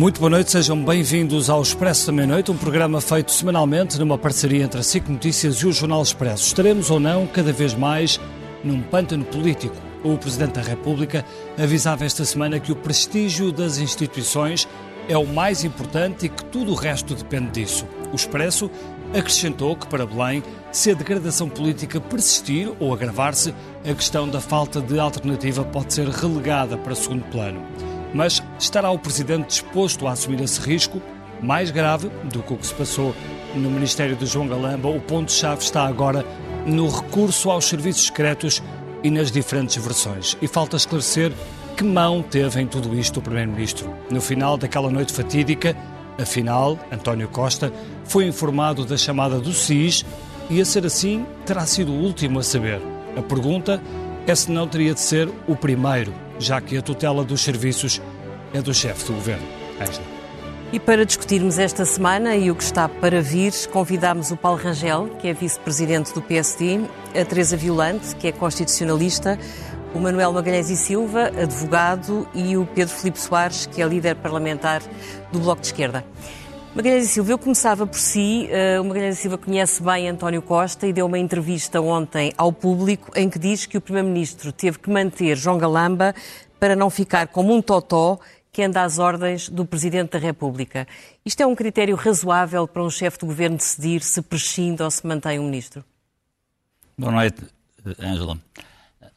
Muito boa noite, sejam bem-vindos ao Expresso da Meia-Noite, um programa feito semanalmente numa parceria entre a SIC Notícias e o Jornal Expresso. Estaremos ou não, cada vez mais, num pântano político. O Presidente da República avisava esta semana que o prestígio das instituições é o mais importante e que tudo o resto depende disso. O Expresso acrescentou que, para Belém, se a degradação política persistir ou agravar-se, a questão da falta de alternativa pode ser relegada para segundo plano. Mas estará o Presidente disposto a assumir esse risco? Mais grave do que o que se passou no Ministério de João Galamba, o ponto-chave está agora no recurso aos serviços secretos e nas diferentes versões. E falta esclarecer que mão teve em tudo isto o Primeiro-Ministro. No final daquela noite fatídica, afinal, António Costa foi informado da chamada do SIS e, a ser assim, terá sido o último a saber. A pergunta é se não teria de ser o primeiro já que a tutela dos serviços é do chefe do governo. Ângela. E para discutirmos esta semana e o que está para vir, convidámos o Paulo Rangel, que é vice-presidente do PSD, a Teresa Violante, que é constitucionalista, o Manuel Magalhães e Silva, advogado, e o Pedro Filipe Soares, que é líder parlamentar do Bloco de Esquerda. Magalhães Silva, eu começava por si. Uh, o Magalhães Silva conhece bem António Costa e deu uma entrevista ontem ao público em que diz que o Primeiro-Ministro teve que manter João Galamba para não ficar como um totó que anda às ordens do Presidente da República. Isto é um critério razoável para um chefe de governo decidir se prescinde ou se mantém um ministro? Boa noite, Ângela.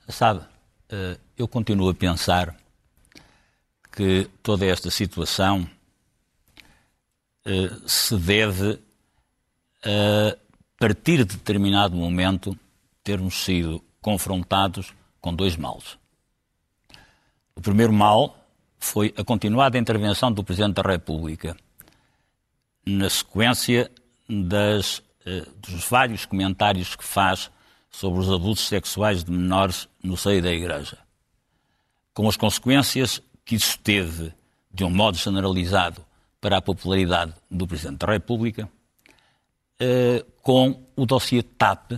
Sabe, eh, eu continuo a pensar que toda esta situação eh, se deve a partir de determinado momento termos sido confrontados com dois males. O primeiro mal foi a continuada intervenção do Presidente da República na sequência das, eh, dos vários comentários que faz sobre os abusos sexuais de menores no seio da Igreja, com as consequências que isso teve, de um modo generalizado, para a popularidade do Presidente da República, eh, com o dossiê TAP,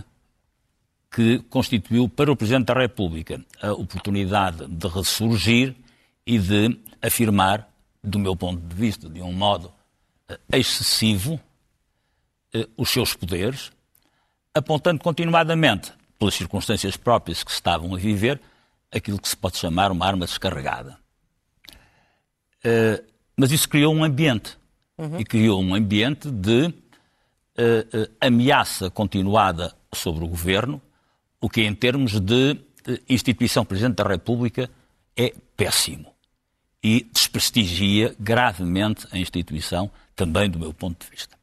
que constituiu para o Presidente da República a oportunidade de ressurgir e de afirmar, do meu ponto de vista, de um modo eh, excessivo, eh, os seus poderes, apontando continuadamente, pelas circunstâncias próprias que se estavam a viver, aquilo que se pode chamar uma arma descarregada. Mas isso criou um ambiente. Uhum. E criou um ambiente de uh, uh, ameaça continuada sobre o governo, o que, em termos de uh, instituição Presidente da República, é péssimo. E desprestigia gravemente a instituição, também do meu ponto de vista.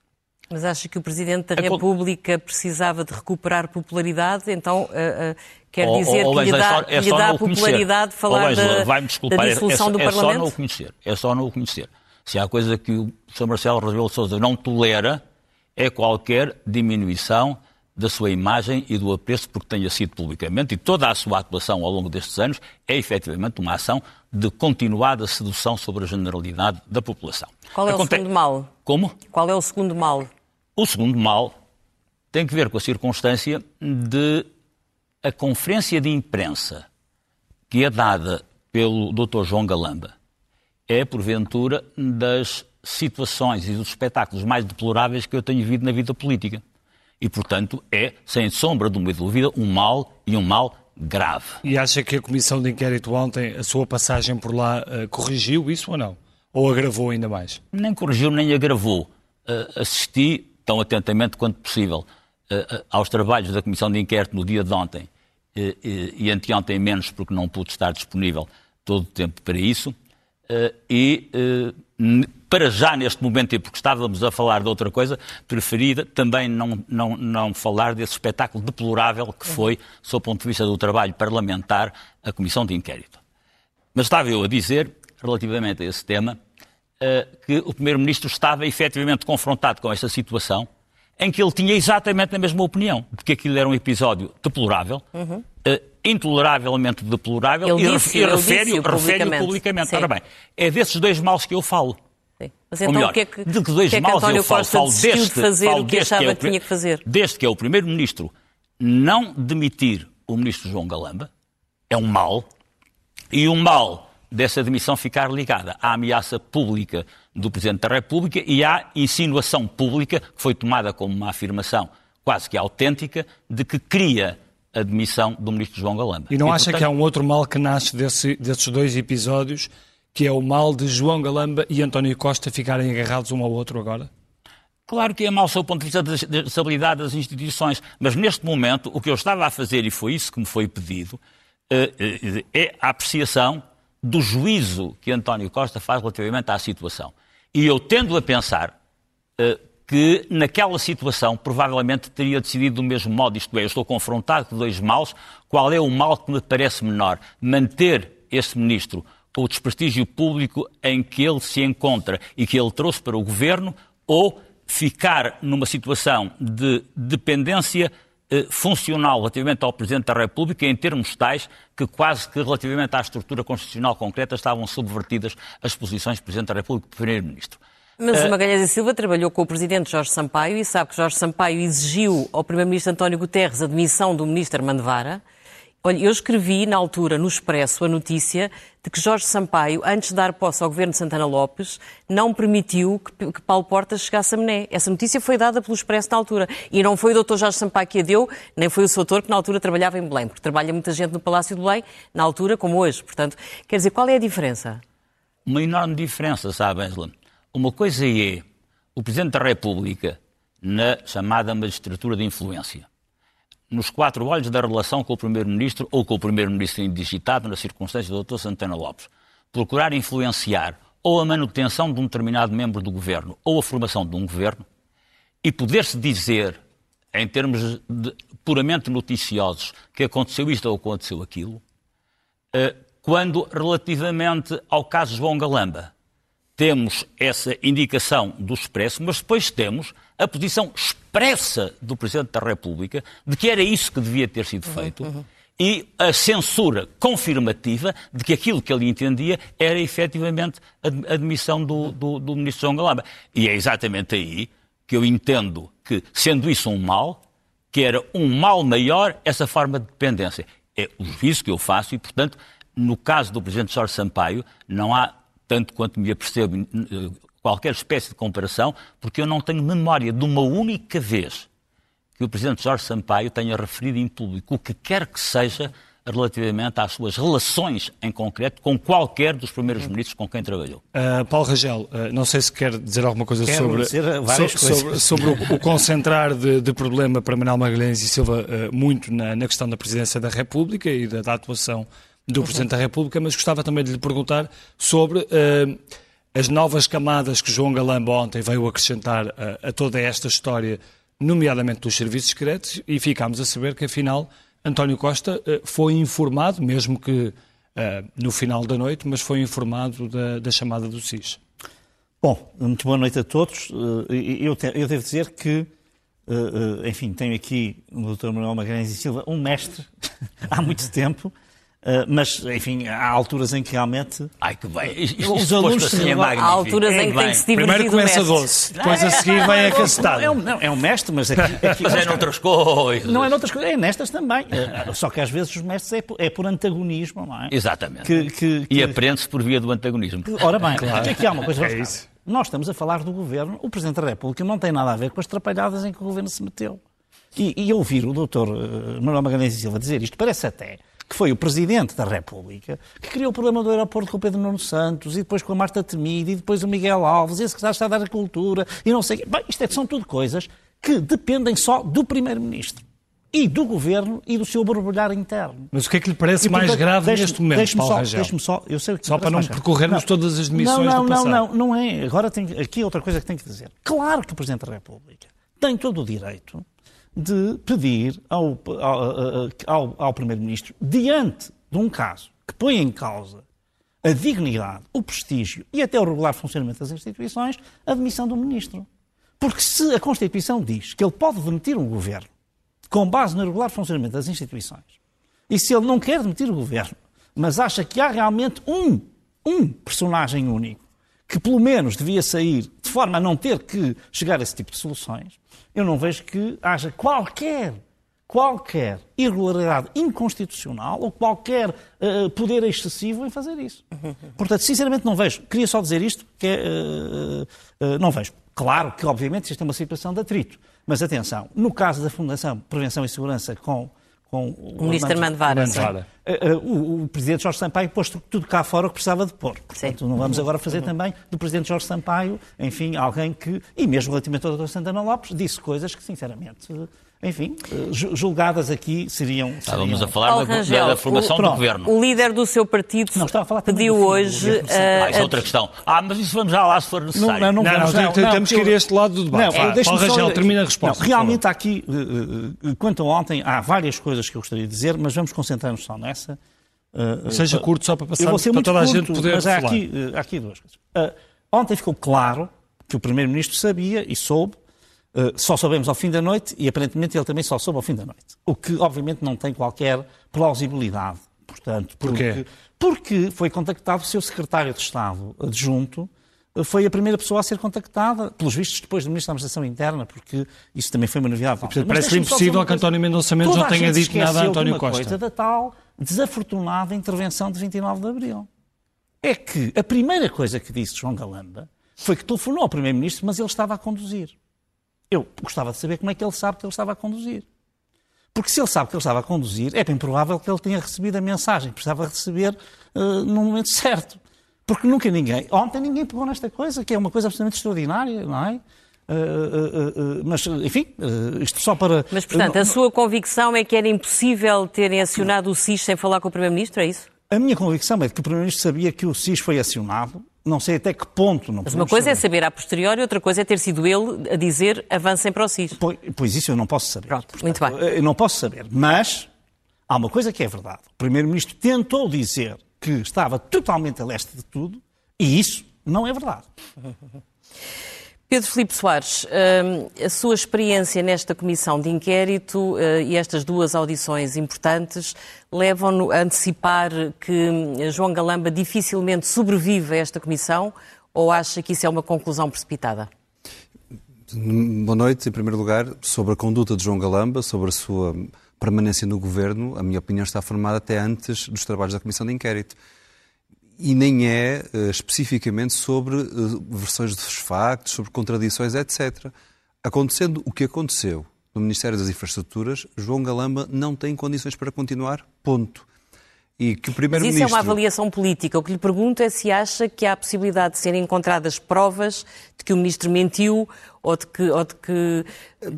Mas acha que o Presidente da República precisava de recuperar popularidade? Então, uh, uh, quer dizer ou, ou, que lhe dá, é só, é lhe dá popularidade falar Angela, da, da dissolução é, do é Parlamento? É só não o conhecer. É só não o conhecer. Se há coisa que o Sr. Marcelo Rebelo Sousa não tolera, é qualquer diminuição da sua imagem e do apreço porque tenha sido publicamente, e toda a sua atuação ao longo destes anos é efetivamente uma ação de continuada sedução sobre a generalidade da população. Qual é Aconte... o segundo mal? Como? Qual é o segundo mal? O segundo mal tem que ver com a circunstância de a conferência de imprensa que é dada pelo Dr. João Galamba é, porventura, das situações e dos espetáculos mais deploráveis que eu tenho visto na vida política. E, portanto, é, sem sombra de uma dúvida, um mal e um mal grave. E acha que a Comissão de Inquérito ontem, a sua passagem por lá, uh, corrigiu isso ou não? Ou agravou ainda mais? Nem corrigiu, nem agravou. Uh, assisti tão atentamente quanto possível uh, aos trabalhos da Comissão de Inquérito no dia de ontem e anteontem menos, porque não pude estar disponível todo o tempo para isso. E para já neste momento, e porque estávamos a falar de outra coisa, preferida também não, não, não falar desse espetáculo deplorável que foi, sob o ponto de vista do trabalho parlamentar, a Comissão de Inquérito. Mas estava eu a dizer, relativamente a esse tema, que o Primeiro-Ministro estava efetivamente confrontado com esta situação em que ele tinha exatamente a mesma opinião, de que aquilo era um episódio deplorável, uhum. uh, intoleravelmente deplorável, ele e, disse, e refere-o publicamente. publicamente. Ora bem, é desses dois males que eu falo. Sim. Mas então melhor, o que é que, de que dois que, é que eu falo, falo deste, de fazer o que achava que, é o, que tinha que fazer? Desde que é o Primeiro-Ministro não demitir o Ministro João Galamba, é um mal, e o mal dessa demissão ficar ligada à ameaça pública do Presidente da República e à insinuação pública, que foi tomada como uma afirmação quase que autêntica, de que cria a demissão do Ministro João Galamba. E não e, acha portanto... que há um outro mal que nasce desse, desses dois episódios, que é o mal de João Galamba e António Costa ficarem agarrados um ao outro agora? Claro que é mau do ponto de vista da estabilidade das instituições, mas neste momento o que eu estava a fazer, e foi isso que me foi pedido, eh, eh, é a apreciação do juízo que António Costa faz relativamente à situação. E eu tendo a pensar uh, que naquela situação provavelmente teria decidido do mesmo modo, isto é, eu estou confrontado com dois maus, qual é o mal que me parece menor? Manter este ministro com o desprestígio público em que ele se encontra e que ele trouxe para o governo, ou ficar numa situação de dependência funcional relativamente ao Presidente da República em termos tais que quase que relativamente à estrutura constitucional concreta estavam subvertidas as posições do Presidente da República e do Primeiro-Ministro. Mas o eh, Magalhães e Silva trabalhou com o Presidente Jorge Sampaio e sabe que Jorge Sampaio exigiu ao Primeiro-Ministro António Guterres a demissão do Ministro Armando Vara Olha, eu escrevi na altura no Expresso a notícia de que Jorge Sampaio, antes de dar posse ao governo de Santana Lopes, não permitiu que, que Paulo Portas chegasse a Mené. Essa notícia foi dada pelo Expresso na altura. E não foi o Dr. Jorge Sampaio que a deu, nem foi o seu autor que na altura trabalhava em Belém, porque trabalha muita gente no Palácio de Belém, na altura como hoje. Portanto, quer dizer, qual é a diferença? Uma enorme diferença, sabe, Angela? Uma coisa é o Presidente da República na chamada magistratura de influência nos quatro olhos da relação com o Primeiro-Ministro ou com o Primeiro-Ministro indigitado, nas circunstâncias do Dr. Santana Lopes. Procurar influenciar ou a manutenção de um determinado membro do governo ou a formação de um governo e poder-se dizer, em termos de, puramente noticiosos, que aconteceu isto ou aconteceu aquilo, eh, quando relativamente ao caso João Galamba temos essa indicação do Expresso, mas depois temos a posição expressa do Presidente da República de que era isso que devia ter sido uhum, feito. Uhum, uhum. E a censura confirmativa de que aquilo que ele entendia era efetivamente a admissão do, do, do Ministro João Galamba. E é exatamente aí que eu entendo que, sendo isso um mal, que era um mal maior essa forma de dependência. É o juízo que eu faço e, portanto, no caso do Presidente Jorge Sampaio, não há tanto quanto me apercebo, qualquer espécie de comparação, porque eu não tenho memória de uma única vez que o Presidente Jorge Sampaio tenha referido em público o que quer que seja relativamente às suas relações em concreto com qualquer dos primeiros ministros com quem trabalhou. Uh, Paulo Rangel, uh, não sei se quer dizer alguma coisa Quero sobre, so, sobre, sobre, o, o, concentrar de, de, problema para Manuel Magalhães e Silva uh, muito na, na, questão da presidência da República e da, da atuação do uhum. Presidente da República, mas gostava também de lhe perguntar sobre uh, as novas camadas que João Galamba ontem veio acrescentar uh, a toda esta história, nomeadamente dos serviços secretos, e ficámos a saber que, afinal, António Costa uh, foi informado, mesmo que no final da noite, mas foi informado da, da chamada do SIS. Bom, muito boa noite a todos. Eu, eu devo dizer que enfim, tenho aqui o Dr. Manuel Magalhães e Silva, um mestre há muito tempo, Uh, mas, enfim, há alturas em que realmente. Ai, que bem! Os alunos assim é Há alturas em que tem que se divertir. Primeiro começa doce, depois a seguir vem acacetado. É, um, é um mestre, mas aqui. aqui mas é noutras coisas. Não é noutras coisas, é nestas também. Uh, só que às vezes os mestres é por, é por antagonismo, não é? Exatamente. Que, que, que... E aprende-se por via do antagonismo. Ora bem, claro. aqui há uma coisa. É isso. Nós estamos a falar do governo, o Presidente da República não tem nada a ver com as trapalhadas em que o governo se meteu. E, e ouvir o doutor uh, Manuel Magalhães e Silva dizer isto parece até que foi o Presidente da República, que criou o problema do aeroporto com o Pedro Nuno Santos, e depois com a Marta Temida, e depois o Miguel Alves, e esse que está a dar a cultura, e não sei o quê. Bem, isto é, são tudo coisas que dependem só do Primeiro-Ministro e do Governo e do seu borbulhar interno. Mas o que é que lhe parece e, portanto, mais grave neste momento, Paulo só, Rangel? Deixe-me só, eu sei o que Só para não percorrermos todas as demissões não, não, do passado. Não, não, não é. Agora tem, aqui é outra coisa que tenho que dizer. Claro que o Presidente da República tem todo o direito de pedir ao, ao, ao, ao Primeiro-Ministro, diante de um caso que põe em causa a dignidade, o prestígio e até o regular funcionamento das instituições, a demissão do Ministro. Porque se a Constituição diz que ele pode demitir um governo com base no regular funcionamento das instituições, e se ele não quer demitir o governo, mas acha que há realmente um, um personagem único que pelo menos devia sair forma a não ter que chegar a esse tipo de soluções, eu não vejo que haja qualquer qualquer irregularidade inconstitucional ou qualquer uh, poder excessivo em fazer isso. Portanto, sinceramente não vejo. Queria só dizer isto, que é, uh, uh, não vejo. Claro que, obviamente, isto é uma situação de atrito. Mas atenção, no caso da Fundação Prevenção e Segurança com com o, ministro Armando Vara. O, o, presidente Jorge Sampaio pôs tudo cá fora o que precisava de pôr. Portanto, não vamos agora fazer também do presidente Jorge Sampaio, enfim, alguém que, e mesmo relativamente ao Dr. Santana Lopes, disse coisas que, sinceramente, enfim, eh, julgadas aqui seriam. Estávamos a falar da, Rangel, da, formação o, do governo. O líder do seu partido não, a falar pediu hoje. Uh, ah, isso é outra questão. Ah, mas isso vamos já lá se for necessário. Não, não, não, não, não, não temos que ir a este lado do debate. Não, ah, Paulo Rangel, termina a resposta. Não, realmente há aqui, uh, quanto a ontem, há várias coisas que eu gostaria de dizer, mas vamos concentrar-nos só nessa. Uh, Seja curto só para passar para toda curto, a gente poder mas há falar. Aqui, há aqui duas coisas. ontem ficou claro que o Primeiro-Ministro sabia e soube Uh, só sabemos ao fim da noite e aparentemente ele também só soube ao fim da noite. O que obviamente não tem qualquer plausibilidade. Portanto, porque, porque foi contactado o seu secretário de Estado adjunto, eh, foi a primeira pessoa a ser contactada, pelos vistos, depois do Ministro da Administração Interna, porque isso também foi uma novidade. Parece impossível que António Mendonça Mendes não tenha dito nada a António Costa. coisa da tal desafortunada intervenção de 29 de Abril. É que a primeira coisa que disse João Galamba foi que telefonou ao Primeiro-Ministro, mas ele estava a conduzir. Eu gostava de saber como é que ele sabe que ele estava a conduzir. Porque se ele sabe que ele estava a conduzir, é bem provável que ele tenha recebido a mensagem que precisava receber uh, no momento certo. Porque nunca ninguém, ontem ninguém pegou nesta coisa, que é uma coisa absolutamente extraordinária, não é? Uh, uh, mas, enfim, isto só para. Mas, portanto, a sua convicção é que era impossível terem acionado o SIS sem falar com o Primeiro-Ministro, é isso? A minha convicção é que o Primeiro-Ministro sabia que o SIS foi acionado não sei até que ponto. Não Mas uma coisa é saber. é saber a posteriori, outra coisa é ter sido ele a dizer avancem para o CIS. Pois, pois isso eu não posso saber. Pronto, Portanto, muito bem. Eu não posso saber, mas há uma coisa que é verdade. O Primeiro-Ministro tentou dizer que estava totalmente a leste de tudo e isso não é verdade. Pedro Filipe Soares, hum, a sua experiência nesta comissão de inquérito eh, e estas duas audições importantes levam-no a antecipar que hum, João Galamba dificilmente sobrevive a esta comissão ou acha que isso é uma conclusão precipitada? Boa noite. Em primeiro lugar, sobre a conduta de João Galamba, sobre a sua permanência no governo, a minha opinião está formada até antes dos trabalhos da comissão de inquérito e nem é uh, especificamente sobre uh, versões dos factos, sobre contradições, etc. Acontecendo o que aconteceu no Ministério das Infraestruturas, João Galamba não tem condições para continuar, ponto. E que o primeiro Mas isso ministro... é uma avaliação política. O que lhe pergunto é se acha que há a possibilidade de serem encontradas provas de que o ministro mentiu ou de que, ou de que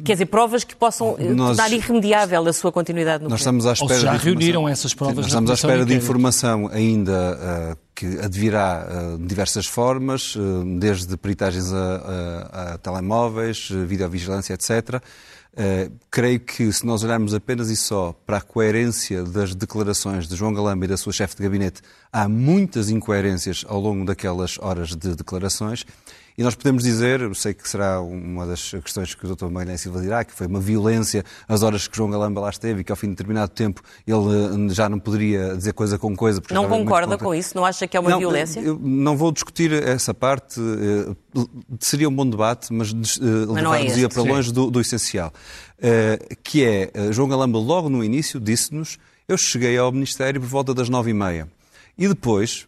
quer dizer, provas que possam eh, nós, tornar irremediável a sua continuidade no Nós estamos à espera ou já de reuniram essas provas. Nós estamos à espera de informação ainda uh, que advirá uh, de diversas formas, uh, desde peritagens a, a, a telemóveis, videovigilância, etc., Uh, creio que se nós olharmos apenas e só para a coerência das declarações de João Galamba e da sua chefe de gabinete, há muitas incoerências ao longo daquelas horas de declarações e nós podemos dizer, eu sei que será uma das questões que o Dr. Magalhães Silva dirá, que foi uma violência as horas que João Galamba lá esteve e que ao fim de determinado tempo ele eh, já não poderia dizer coisa com coisa. Não concorda com isso? Não acha que é uma não, violência? Eu não vou discutir essa parte. Eh, seria um bom debate, mas, eh, levar-nos é para longe do, do essencial. Que é, João Galamba logo no início disse-nos eu cheguei ao Ministério por volta das nove e meia. E depois,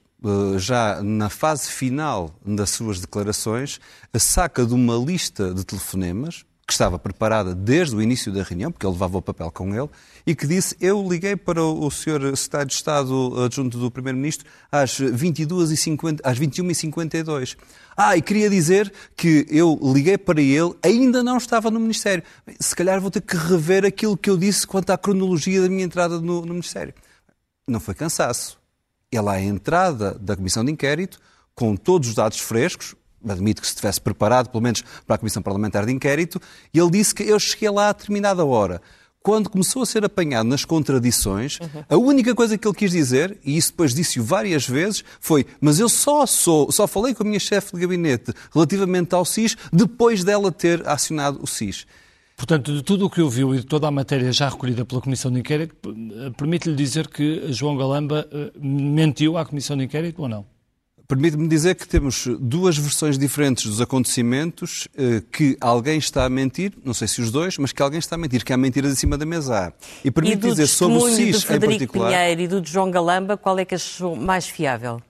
já na fase final das suas declarações, saca de uma lista de telefonemas que estava preparada desde o início da reunião, porque ele levava o papel com ele, e que disse: Eu liguei para o Sr. Secretário de Estado adjunto do Primeiro-Ministro às, 22h50, às 21h52. Ah, e queria dizer que eu liguei para ele, ainda não estava no Ministério. Se calhar vou ter que rever aquilo que eu disse quanto à cronologia da minha entrada no, no Ministério. Não foi cansaço ele à entrada da Comissão de Inquérito, com todos os dados frescos, admito que se tivesse preparado, pelo menos para a Comissão Parlamentar de Inquérito, e ele disse que eu cheguei lá a determinada hora. quando começou a ser apanhado nas contradições, uhum. a única coisa que ele quis dizer, e isso depois disse-o várias vezes, foi: Mas eu só sou, só falei com a minha chefe de gabinete relativamente ao SIS depois dela ter acionado o SIS. Portanto, de tudo o que ouviu e de toda a matéria já recolhida pela Comissão de Inquérito, eh, permite-lhe dizer que João Galamba eh, mentiu à Comissão de Inquérito ou não? Permite-me dizer que temos duas versões diferentes dos acontecimentos, eh, que alguém está a mentir, não sei se os dois, mas que alguém está a mentir, que há mentiras em cima da mesa. E permite e dizer sobre o SIS do Frederico em particular... Pinheiro e do de João Galamba, qual é que achou mais fiável?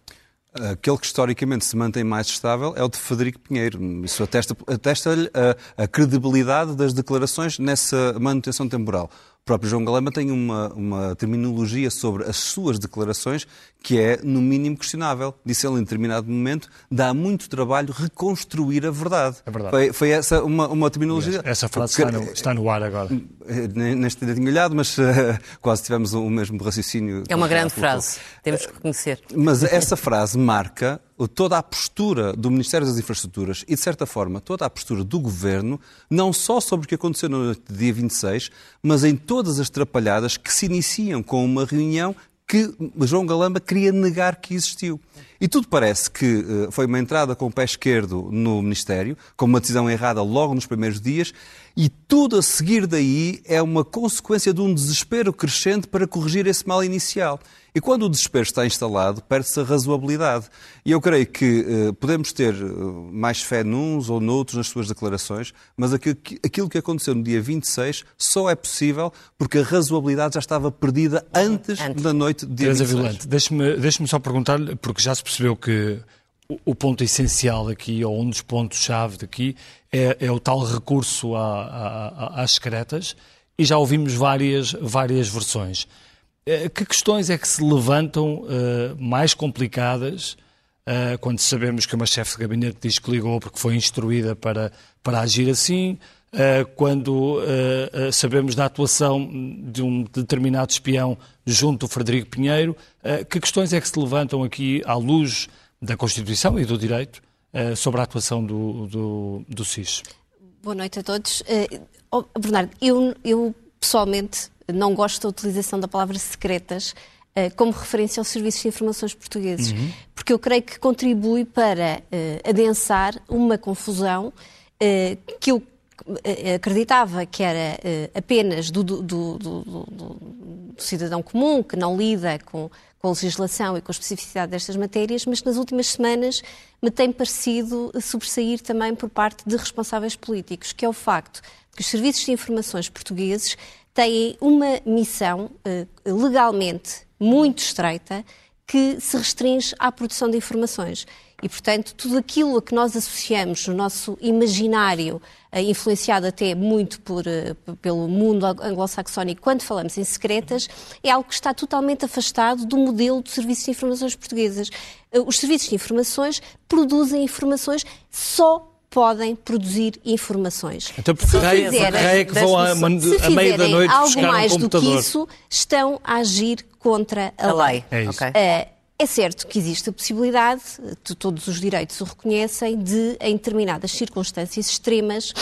Aquele que historicamente se mantém mais estável é o de Frederico Pinheiro. Isso atesta-lhe atesta a, a credibilidade das declarações nessa manutenção temporal próprio João Galamba tem uma, uma terminologia sobre as suas declarações que é, no mínimo, questionável. Disse ele em determinado momento, dá muito trabalho reconstruir a verdade. É verdade. Foi, foi essa uma, uma terminologia... Essa frase está, no, está no ar agora. Neste dia tinha olhado, mas uh, quase tivemos o mesmo raciocínio. É uma grande frase, temos que reconhecer. Mas essa frase marca toda a postura do Ministério das Infraestruturas e, de certa forma, toda a postura do Governo, não só sobre o que aconteceu no dia 26, mas em todas as trapalhadas que se iniciam com uma reunião que João Galamba queria negar que existiu. E tudo parece que uh, foi uma entrada com o pé esquerdo no Ministério, com uma decisão errada logo nos primeiros dias, e tudo a seguir daí é uma consequência de um desespero crescente para corrigir esse mal inicial. E quando o desespero está instalado, perde-se a razoabilidade. E eu creio que uh, podemos ter uh, mais fé nuns ou noutros nas suas declarações, mas aquilo que, aquilo que aconteceu no dia 26 só é possível porque a razoabilidade já estava perdida antes, antes. da noite de dia Teresa 26. Vilante, deixe-me deixe só perguntar-lhe, porque já se percebeu que o ponto essencial aqui, ou um dos pontos-chave daqui, é, é, o tal recurso a, a, às secretas, e já ouvimos várias, várias versões. Eh, que questões é que se levantam uh, mais complicadas uh, quando sabemos que uma chefe de gabinete diz que ligou porque foi instruída para, para agir assim? Uh, quando sabemos da atuação de um determinado espião junto do Frederico Pinheiro, que questões é que se levantam aqui à luz da Constituição e do direito sobre a atuação do, do, do SIS? Boa noite a todos. Oh, Bernardo, eu, eu pessoalmente não gosto da utilização da palavra secretas uh, como referência aos serviços de informações portugueses, uhum. porque eu creio que contribui para uh, adensar uma confusão uh, que eu acreditava que era apenas do, do, do, do, cidadão comum, que não lida com, com a legislação e com a especificidade destas matérias, mas nas últimas semanas me tem parecido sobressair também por parte de responsáveis políticos, que é o facto de que os serviços de informações portugueses têm uma missão uh, legalmente muito estreita que se restringe à produção de informações. E, portanto, tudo aquilo a que nós associamos no nosso imaginário, uh, influenciado até muito por, uh, pelo mundo anglo-saxónico, quando falamos em secretas, é algo que está totalmente afastado do modelo de serviços de informações portuguesas. Uh, os serviços de informações produzem informações só podem produzir informações. Então, porque se raio, é que vão a, a meio da noite algo mais um do que isso, estão a agir contra a, a lei. É, isso. Okay. Uh, é certo que existe a possibilidade, todos os direitos o reconhecem, de, em determinadas circunstâncias extremas,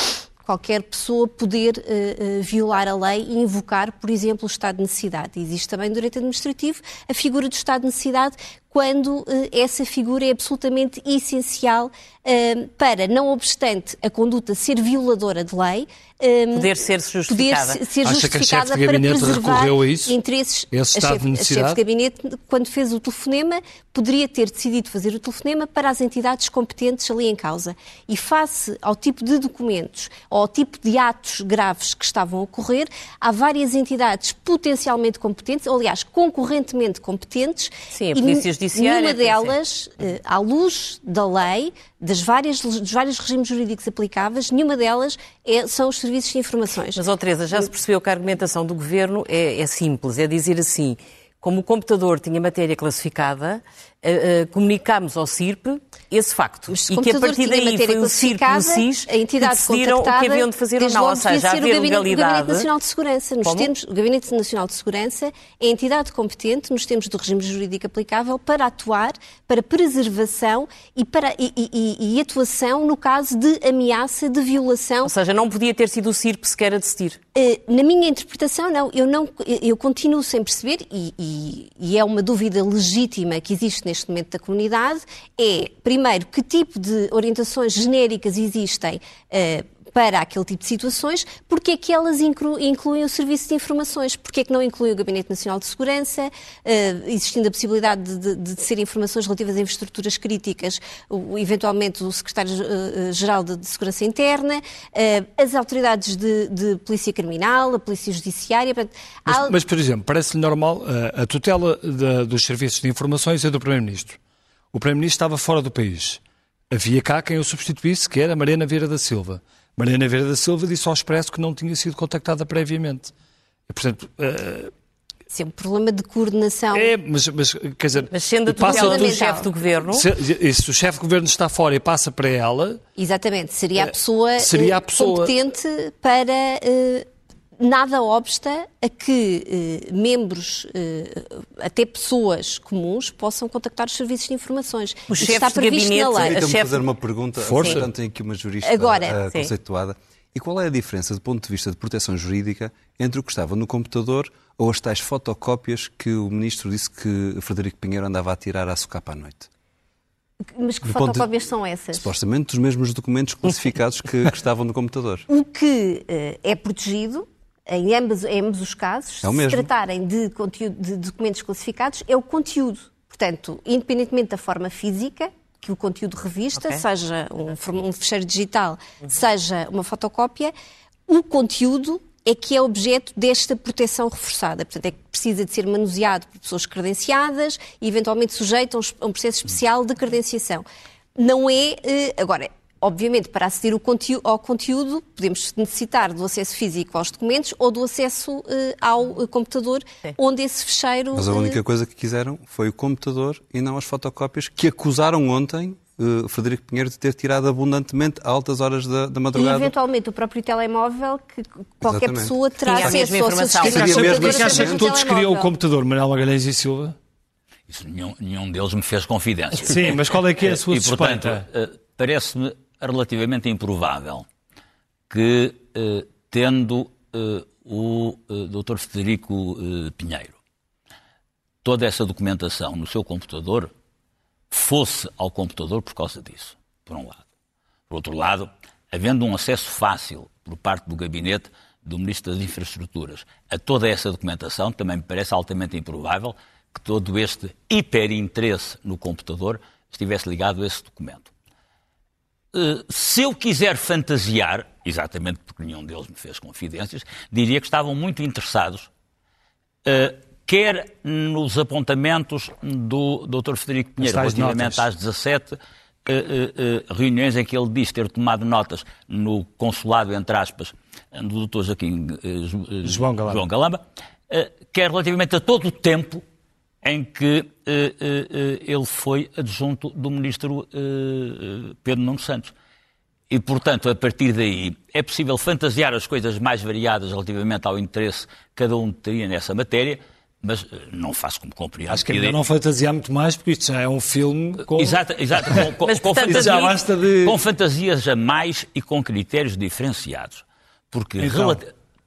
qualquer pessoa poder uh, uh, violar a lei e invocar, por exemplo, o estado de necessidade. Existe também no direito administrativo a figura do estado de necessidade quando uh, essa figura é absolutamente essencial uh, para, não obstante a conduta ser violadora de lei, uh, poder ser justificada. Poder ser Acha justificada que a para preservar a isso? interesses. Esse estado a chefe, de necessidade? a chefe de gabinete, quando fez o telefonema, poderia ter decidido fazer o telefonema para as entidades competentes ali em causa. E face ao tipo de documentos, ou ao tipo de atos graves que estavam a ocorrer, há várias entidades potencialmente competentes, ou, aliás, concorrentemente competentes. Sim, a Polícia Judiciária. Nenhuma delas, eh, à luz da lei, das várias, dos vários regimes jurídicos aplicáveis, nenhuma delas é, são os serviços de informações. Mas, oh, Teresa, já se percebeu que a argumentação do Governo é, é simples, é dizer assim, como o computador tinha matéria classificada, uh, comunicámos ao CIRP esse facto. e que a partir daí foi o CIRP e o SIS a que decidiram o que haviam de fazer ou não. Ou seja, haver o Gabinete, legalidade... o Gabinete Nacional de Segurança. Nos termos, o Gabinete Nacional de Segurança é a entidade competente, nos termos do regime jurídico aplicável, para atuar para preservação e, para, e, e, e atuação no caso de ameaça de violação. Ou seja, não podia ter sido o CIRP sequer a decidir. Eh, na minha interpretação, não. Eu, não, eu continuo sem perceber, e, e, e, é uma dúvida legítima que existe neste momento da comunidade, é, primeiro, que tipo de orientações genéricas existem uh, para aquele tipo de situações, porque é que elas incluem o Serviço de Informações, porque é que não incluem o Gabinete Nacional de Segurança, uh, existindo a possibilidade de, de, de ser informações relativas a infraestruturas críticas, eventualmente o Secretário-Geral de, de, Segurança Interna, uh, as autoridades de, Polícia Criminal, a Polícia Judiciária. Portanto, mas, há... mas, por exemplo, parece-lhe normal a tutela dos serviços de informações é do Primeiro-Ministro. O Primeiro-Ministro estava fora do país. Havia cá quem o substituísse, que era Mariana Vieira da Silva. Mariana Vieira da Silva disse ao Expresso que não tinha sido contactada previamente. E, portanto, uh, isso é um problema de coordenação. É, mas, mas quer dizer. Mas sendo a tutela do chefe do governo. Se, se o chefe do governo está fora e passa para ela. Exatamente, seria a eh, pessoa, seria a pessoa... competente para uh, nada obsta a que eh, membros, eh, até pessoas comuns, possam contactar os serviços de informações. O chefe está previsto de gabinete, na lei. Permita-me chef... fazer uma pergunta, Força. portanto, tem aqui uma jurista Agora, uh, conceituada. E qual é a diferença, do ponto de vista de proteção jurídica, entre o que estava no computador ou as tais fotocópias que o ministro disse que Frederico Pinheiro andava a tirar à socapa à noite? Mas que fotocópias de, são essas? Supostamente os mesmos documentos classificados que, que estavam no computador. O que uh, é protegido em ambos, em ambos os casos, é se tratarem de, conteúdo, de documentos classificados, é o conteúdo. Portanto, independentemente da forma física que o conteúdo revista, okay. seja um, um fecheiro digital, uhum. seja uma fotocópia, o conteúdo é que é objeto desta proteção reforçada. Portanto, é que precisa de ser manuseado por pessoas credenciadas e eventualmente sujeito a um processo especial de credenciação. Não é. Eh, agora, Obviamente, para aceder ao conteúdo, podemos necessitar do acesso físico aos documentos ou do acesso uh, ao eh, computador, Sim. onde esse fecheiro. Mas a única uh... coisa que quiseram foi o computador e não as fotocópias que acusaram ontem uh, Frederico Pinheiro de ter tirado abundantemente a altas horas da, da madrugada. E, eventualmente, o próprio telemóvel, que qualquer Exatamente. pessoa terá Sim, acesso ao seu Mas acha que todos queriam o computador, Manuel Magalhães e Silva? Isso nenhum, nenhum deles me fez confidência. Sim, mas qual é que é a sua e, suspeita? portanto, parece-me relativamente improvável que, eh, tendo eh, o eh, Dr. Federico Pinheiro toda essa documentação no seu computador, fosse ao computador por causa disso, por um lado. Por outro lado, havendo um acesso fácil por parte do gabinete do Ministro das Infraestruturas a toda essa documentação, também me parece altamente improvável que todo este hiperinteresse no computador estivesse ligado a esse documento. Eh, se eu quiser fantasiar, exatamente porque nenhum deles me fez confidências, diria que estavam muito interessados, uh, quer nos apontamentos do Dr. Federico Pinheiro, relativamente às 17 uh, uh, reuniões em que ele diz ter tomado notas no consulado, entre aspas, do Dr. Joaquim João Galamba, João Galamba quer relativamente a todo o tempo em que uh, uh, ele foi adjunto do ministro Pedro Nuno Santos. E, portanto, a partir daí, é possível fantasiar as coisas mais variadas relativamente ao interesse que cada um teria nessa matéria, mas não faço como compreendo. Acho que é não fantasiar muito mais, porque isto já é um filme com... Exato, exato com, mas, com, fantasia, de... com fantasias a mais e com critérios diferenciados. Porque então,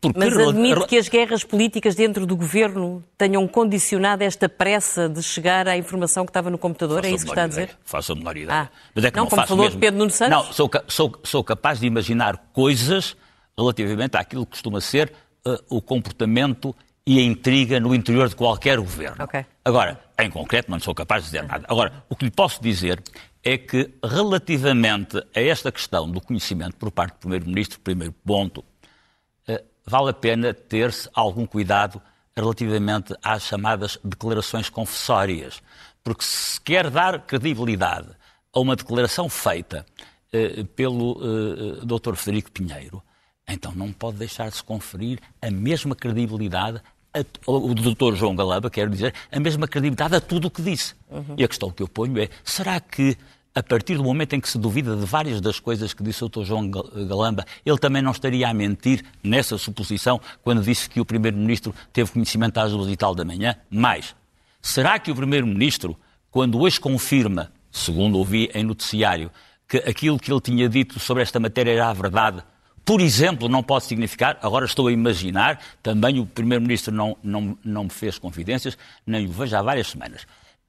porque Mas admite que as guerras políticas dentro do governo tenham condicionado esta pressa de chegar à informação que estava no computador? Faço é isso que está a dizer? Ideia. Faço a menor ideia. Ah. Mas é que não, não como falou mesmo. de Pedro Nuno Santos? Não, sou, sou, sou capaz de imaginar coisas relativamente àquilo que costuma ser uh, o comportamento e a intriga no interior de qualquer governo. Okay. Agora, em concreto, não sou capaz de dizer nada. Agora, o que lhe posso dizer é que, relativamente a esta questão do conhecimento por parte do Primeiro-Ministro, primeiro ponto, vale a pena ter-se algum cuidado relativamente às chamadas declarações confessórias, porque se quer dar credibilidade a uma declaração feita eh, pelo eh, Dr. Federico Pinheiro, então não pode deixar de se conferir a mesma credibilidade o doutor João Galamba, quero dizer, a mesma credibilidade a tudo o que disse. Uhum. E a questão que eu ponho é, será que a partir do momento em que se duvida de várias das coisas que disse o Dr. João Galamba, ele também não estaria a mentir nessa suposição quando disse que o Primeiro-Ministro teve conhecimento às duas e tal da manhã? Mais, será que o Primeiro-Ministro, quando hoje confirma, segundo ouvi em noticiário, que aquilo que ele tinha dito sobre esta matéria era a verdade, por exemplo, não pode significar, agora estou a imaginar, também o Primeiro-Ministro não, não, não me fez confidências, nem o vejo há várias semanas.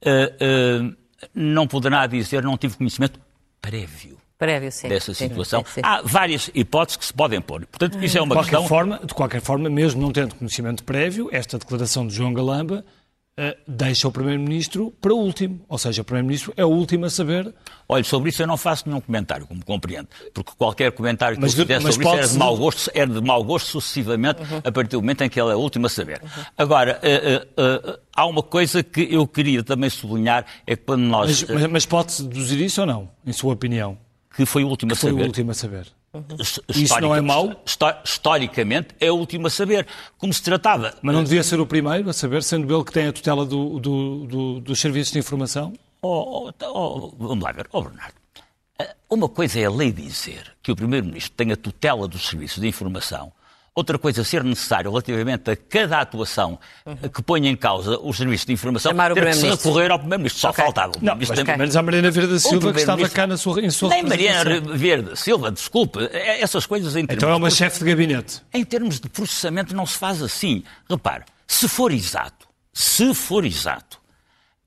Uh, uh, não poderá dizer não tive conhecimento prévio. Prévio, sim. Dessa situação. Sim, sim. Há várias hipóteses que se podem pôr. Portanto, isso é uma de qualquer questão... Forma, de qualquer forma, mesmo não tendo conhecimento prévio, esta declaração de João Galamba uh, deixa o Primeiro-Ministro para o último. Ou seja, o Primeiro-Ministro é o último a saber. Olha, sobre isso eu não faço nenhum comentário, como compreendo. Porque qualquer comentário que mas, eu fizesse sobre isso era de, mau gosto, era de mau gosto sucessivamente uhum. a partir do momento em que ele é o último a saber. Uhum. Agora, uh, uh, há uma coisa que eu queria também sublinhar, é que quando nós... Mas, mas pode-se deduzir isso ou não, em sua opinião? Que foi o último que a saber. foi o último a saber. Uhum. Isso não é mau? Historicamente é o último a saber. Como se tratava. Mas não devia ser o primeiro a saber, sendo ele que tem a tutela do, do, do, dos serviços de informação? Oh, oh, oh, vamos lá ver. Oh, Bernardo. Eh, uma coisa é a lei dizer que o Primeiro-Ministro tem a tutela dos serviços de informação Outra coisa, ser necessário relativamente a cada atuação uhum. que ponha em causa os serviços de informação, Chamar ter que se recorrer ao Primeiro-Ministro. Só okay. faltava. Não, mas tem... menos a Mariana Verde da Silva que estava cá na sua, em sua Nem Mariana Verde Silva, desculpe, é, essas coisas em termos... Então é uma de... chefe de gabinete. Em termos de processamento não se faz assim. Repare, se for exato, se for exato,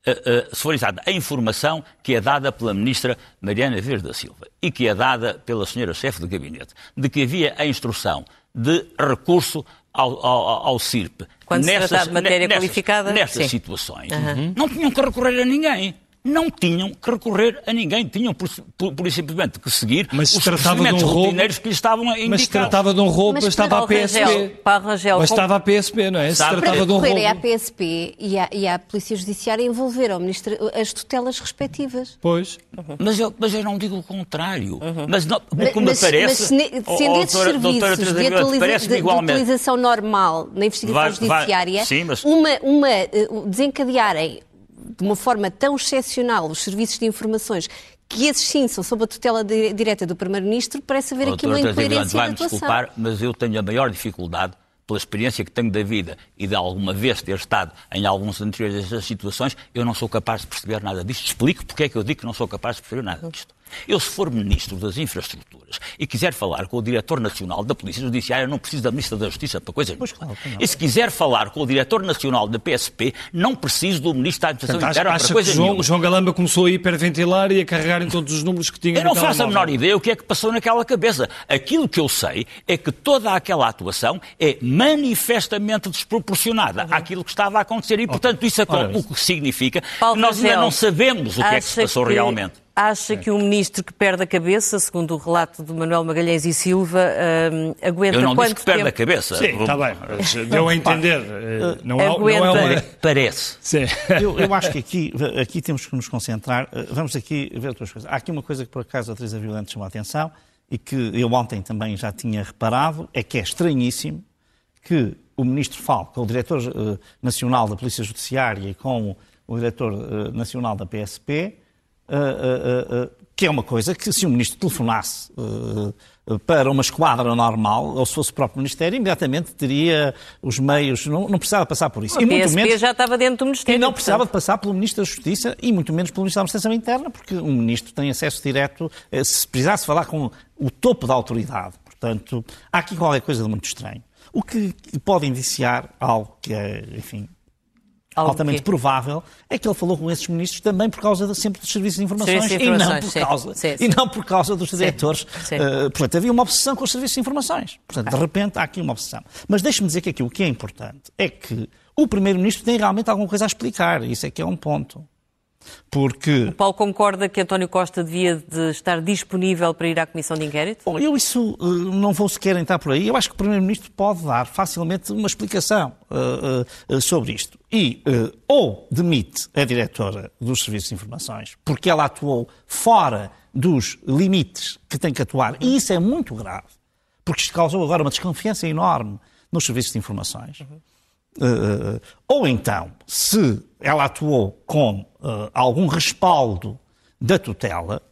Uh, uh, se for exato, a informação que é dada pela ministra Mariana Verde da Silva e que é dada pela senhora chefe de gabinete, de que havia a instrução de recurso ao, ao, ao CIRP. Quando nessas, se trata de matéria nessas, qualificada? Nessas situações, uhum. não tinham que recorrer a ninguém não tinham que recorrer a ninguém, tinham por, por, por simplesmente que seguir mas os procedimentos um rotineiros que lhes estavam a indicar. Mas se tratava de um roubo, mas estava a PSP. Rangel, Rangel, mas estava a PSP, não é? Se Sabe? tratava de um roubo. à PSP e à, e à Polícia Judiciária envolver ao Ministro as tutelas respectivas. Pois. Uhum. Mas, eu, mas eu não digo o contrário. Uhum. Mas não, como mas, parece... Mas sendo oh, esses doutora, serviços doutora de, atualiza, de, de, utilização normal na investigação vai, judiciária, vai, sim, mas... uma, uma, uh, desencadearem de uma forma tão excepcional os serviços de informações que esses sim são sob a tutela de, direta do Primeiro-Ministro, parece haver aqui uma incoerência vai-me desculpar, mas eu tenho a maior dificuldade pela experiência que tenho da vida e de alguma vez ter estado em alguns anteriores destas situações, eu não sou capaz de perceber nada disto. Explico porque é que eu digo que não sou capaz de perceber nada disto. Eu, se for Ministro das Infraestruturas e quiser falar com o Diretor Nacional da Polícia Judiciária, não preciso da Ministra da Justiça para coisa nenhuma. Claro, e se quiser falar com o Diretor Nacional da PSP, não preciso do Ministro da Administração Portanto, Interna para coisa João, nenhuma. João Galamba começou a hiperventilar e a carregar em todos os números que tinha Eu não faço a menor ideia o que é que passou naquela cabeça. Aquilo que eu sei é que toda aquela atuação é manifestamente desproporcionada uhum. àquilo que estava a acontecer e, portanto, isso é o que significa Paulo que nós ainda não sabemos o que é que se passou que... realmente. Acha que um ministro que perde a cabeça, segundo o relato de Manuel Magalhães e Silva, uh, aguenta Eu não quanto disse que perde tempo? a cabeça. Sim, está bem. Deu a entender. Uh, não, aguenta. não é uma... Parece. Sim. Eu, eu, acho que aqui, aqui temos que nos concentrar. Eh, vamos aqui ver duas coisas. Há aqui uma coisa que, por acaso, a Teresa Violante chamou a atenção e que eu ontem também já tinha reparado, é que é estranhíssimo que o ministro fale com o diretor uh, nacional da Polícia Judiciária e com o diretor uh, nacional da PSP, uh, que é uma coisa que, se o ministro telefonasse para uma esquadra normal, ou se fosse o próprio Ministério, imediatamente teria os meios, não, não precisava passar por isso. O e PSP muito menos, já estava dentro do Ministério. E não precisava portanto. de passar pelo Ministro da Justiça e muito menos pelo Ministro da Administração Interna, porque um Ministro tem acesso direto, uh, se precisasse falar com o topo da autoridade. Portanto, há aqui qualquer coisa de muito estranho. O que pode indiciar algo que é, enfim, Algo altamente que... provável é que ele falou com esses ministros também por causa de, sempre dos serviços de informações, de informações e, não por causa, sim, sim. e não por causa dos diretores. Uh, portanto, havia uma obsessão com os serviços de informações. Portanto, de repente há aqui uma obsessão. Mas deixe-me dizer que aqui o que é importante é que o Primeiro-Ministro tem realmente alguma coisa a explicar. Isso é que é um ponto. Porque... O Paulo concorda que António Costa devia de estar disponível para ir à Comissão de Inquérito? Bom, eu isso uh, não vou sequer entrar por aí. Eu acho que o Primeiro-Ministro pode dar facilmente uma explicação uh, uh, sobre isto. E ou demite a diretora dos Serviços de Informações, porque ela atuou fora dos limites que tem que atuar, e isso é muito grave, porque isto causou agora uma desconfiança enorme nos Serviços de Informações. Uhum Uh, ou então, se ela atuou com uh, algum respaldo da tutela,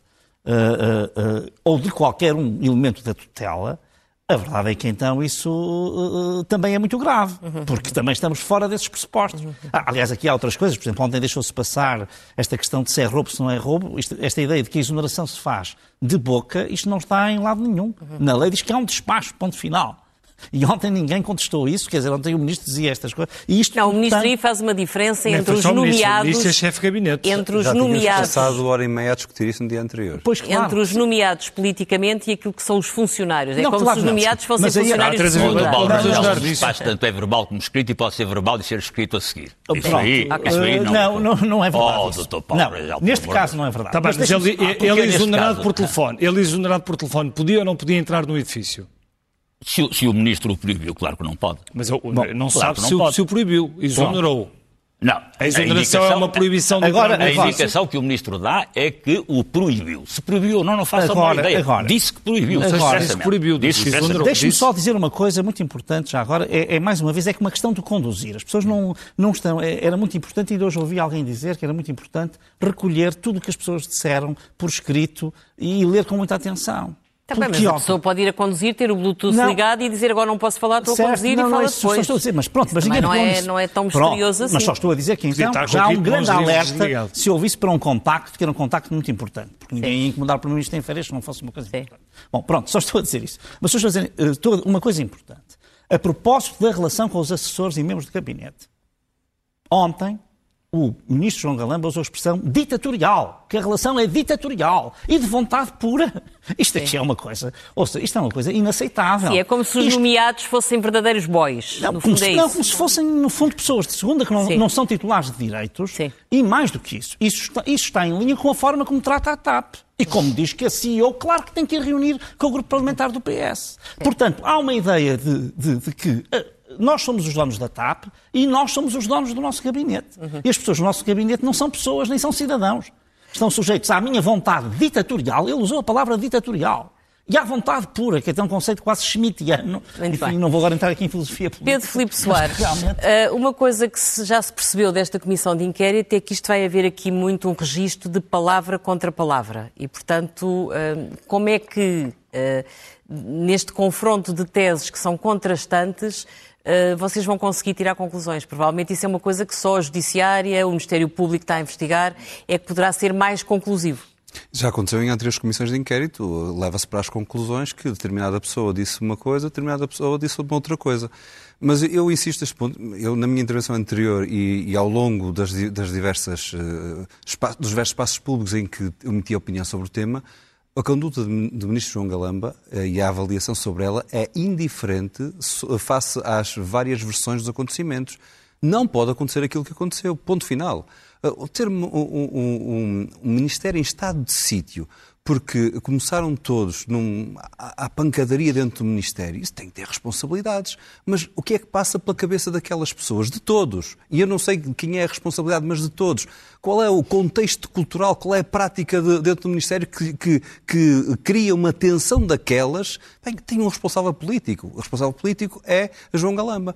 uh, ou de qualquer um elemento da tutela, a verdade é que então isso também é muito grave, porque também estamos fora desses pressupostos. Ah, aliás, aqui há outras coisas, por exemplo, ontem deixou-se passar esta questão de se é roubo, se não é roubo, isto, esta ideia de que a exoneração se faz de boca, isto não está em lado nenhum. Na lei diz que há um despacho, ponto final. E ontem ninguém contestou isso, quer dizer, ontem o ministro dizia estas coisas. E isto não, o ministro aí faz uma diferença entre os nomeados. Ministro, é chefe de gabinete. Entre os Já nomeados. passado hora e meia a discutir isso no dia anterior. Pois, claro. Entre os nomeados politicamente e aquilo que são os funcionários. É não, como claro, se os nomeados não. fossem Mas funcionários aí, verbal, tanto é verbal como escrito e pode ser verbal e ser escrito a seguir. Oh, isso aí, isso aí não, não, não, não é verdade. Oh, doutor Paulo não, neste caso não é verdade. Tá bem, mas ele, ele é exonerado por telefone. Ele é exonerado por telefone. Podia ou não podia entrar no edifício? Se, se, o ministro o proibiu, claro que não pode. Mas eu, Bom, não claro sabe não se, o, se, o proibiu, exonerou. Não. A exoneração é uma proibição agora, A indicação que o ministro dá é que o proibiu. Se proibiu ou não, não faça agora, a ideia. Agora, disse que proibiu. Agora, disse que proibiu. Disse que Deixe-me só dizer uma coisa muito importante já agora. É, é, mais uma vez, é que uma questão de conduzir. As pessoas não, não estão... É, era muito importante, e hoje ouvi alguém dizer que era muito importante recolher tudo o que as pessoas disseram por escrito e ler com muita atenção. Também, mas a pessoa pode ir a conduzir, ter o Bluetooth não. ligado e dizer agora não posso falar, estou certo, a conduzir não, e fala não, depois. Só estou a dizer, mas pronto, mas ninguém não é, não é tão misterioso assim. Mas só estou a dizer que então já há um grande alerta se ouvisse para um contacto, que era um contacto muito importante. Porque ninguém ia incomodar para mim isto em férias se não fosse uma coisa Sim. importante. Bom, pronto, só estou a dizer isso. Mas só estou a dizer eh, uma coisa importante. A propósito da relação com os assessores e membros do gabinete. Ontem, o ministro João Galamba usou a expressão ditatorial, que a relação é ditatorial e de vontade pura. Isto aqui é uma coisa, ouça, isto é uma coisa inaceitável. Sim, é como se os isto... nomeados fossem verdadeiros bois. Não, como, se, é não, como se fossem, no fundo, pessoas de segunda que não, não são titulares de direitos. Sim. E mais do que isso, isso está, isso está em linha com a forma como trata a TAP. E como diz que a CEO, claro que tem que ir reunir com o grupo parlamentar do PS. Portanto, há uma ideia de, de, de que eh, nós somos os donos da TAP e nós somos os donos do nosso gabinete. Uhum. E as pessoas do nosso gabinete não são pessoas, nem são cidadãos. Estão sujeitos à minha vontade ditatorial. Ele usou a palavra ditatorial. E à vontade pura, que é um conceito quase schmittiano. Enfim, não vou agora entrar aqui em filosofia política. Pedro Filipe Soares, uh, uma coisa que já se percebeu desta comissão de inquérito é que isto vai haver aqui muito um registro de palavra contra palavra. E, portanto, uh, como é que, uh, neste confronto de teses que são contrastantes, eh, vocês vão conseguir tirar conclusões. Provavelmente isso é uma coisa que só a Judiciária, o Ministério Público está a investigar, é que poderá ser mais conclusivo. Já aconteceu em anteriores comissões de inquérito, leva-se para as conclusões que determinada pessoa disse uma coisa, determinada pessoa disse uma outra coisa. Mas eu insisto neste ponto, eu na minha intervenção anterior e, e ao longo das, das diversas, uh, dos diversos espaços públicos em que emiti opinião sobre o tema, a conduta do ministro João Galamba eh, e a avaliação sobre ela é indiferente face às várias versões dos acontecimentos. Não pode acontecer aquilo que aconteceu. Ponto final. Ter um, um, um, um Ministério em estado de sítio porque começaram todos num, à, à, pancadaria dentro do Ministério. Isso tem que ter responsabilidades. Mas o que é que passa pela cabeça daquelas pessoas? De todos. E eu não sei quem é a responsabilidade, mas de todos. Qual é o contexto cultural, qual é a prática de, dentro do Ministério que, que, que, cria uma tensão daquelas? Bem, tem um responsável político. O responsável político é João Galamba.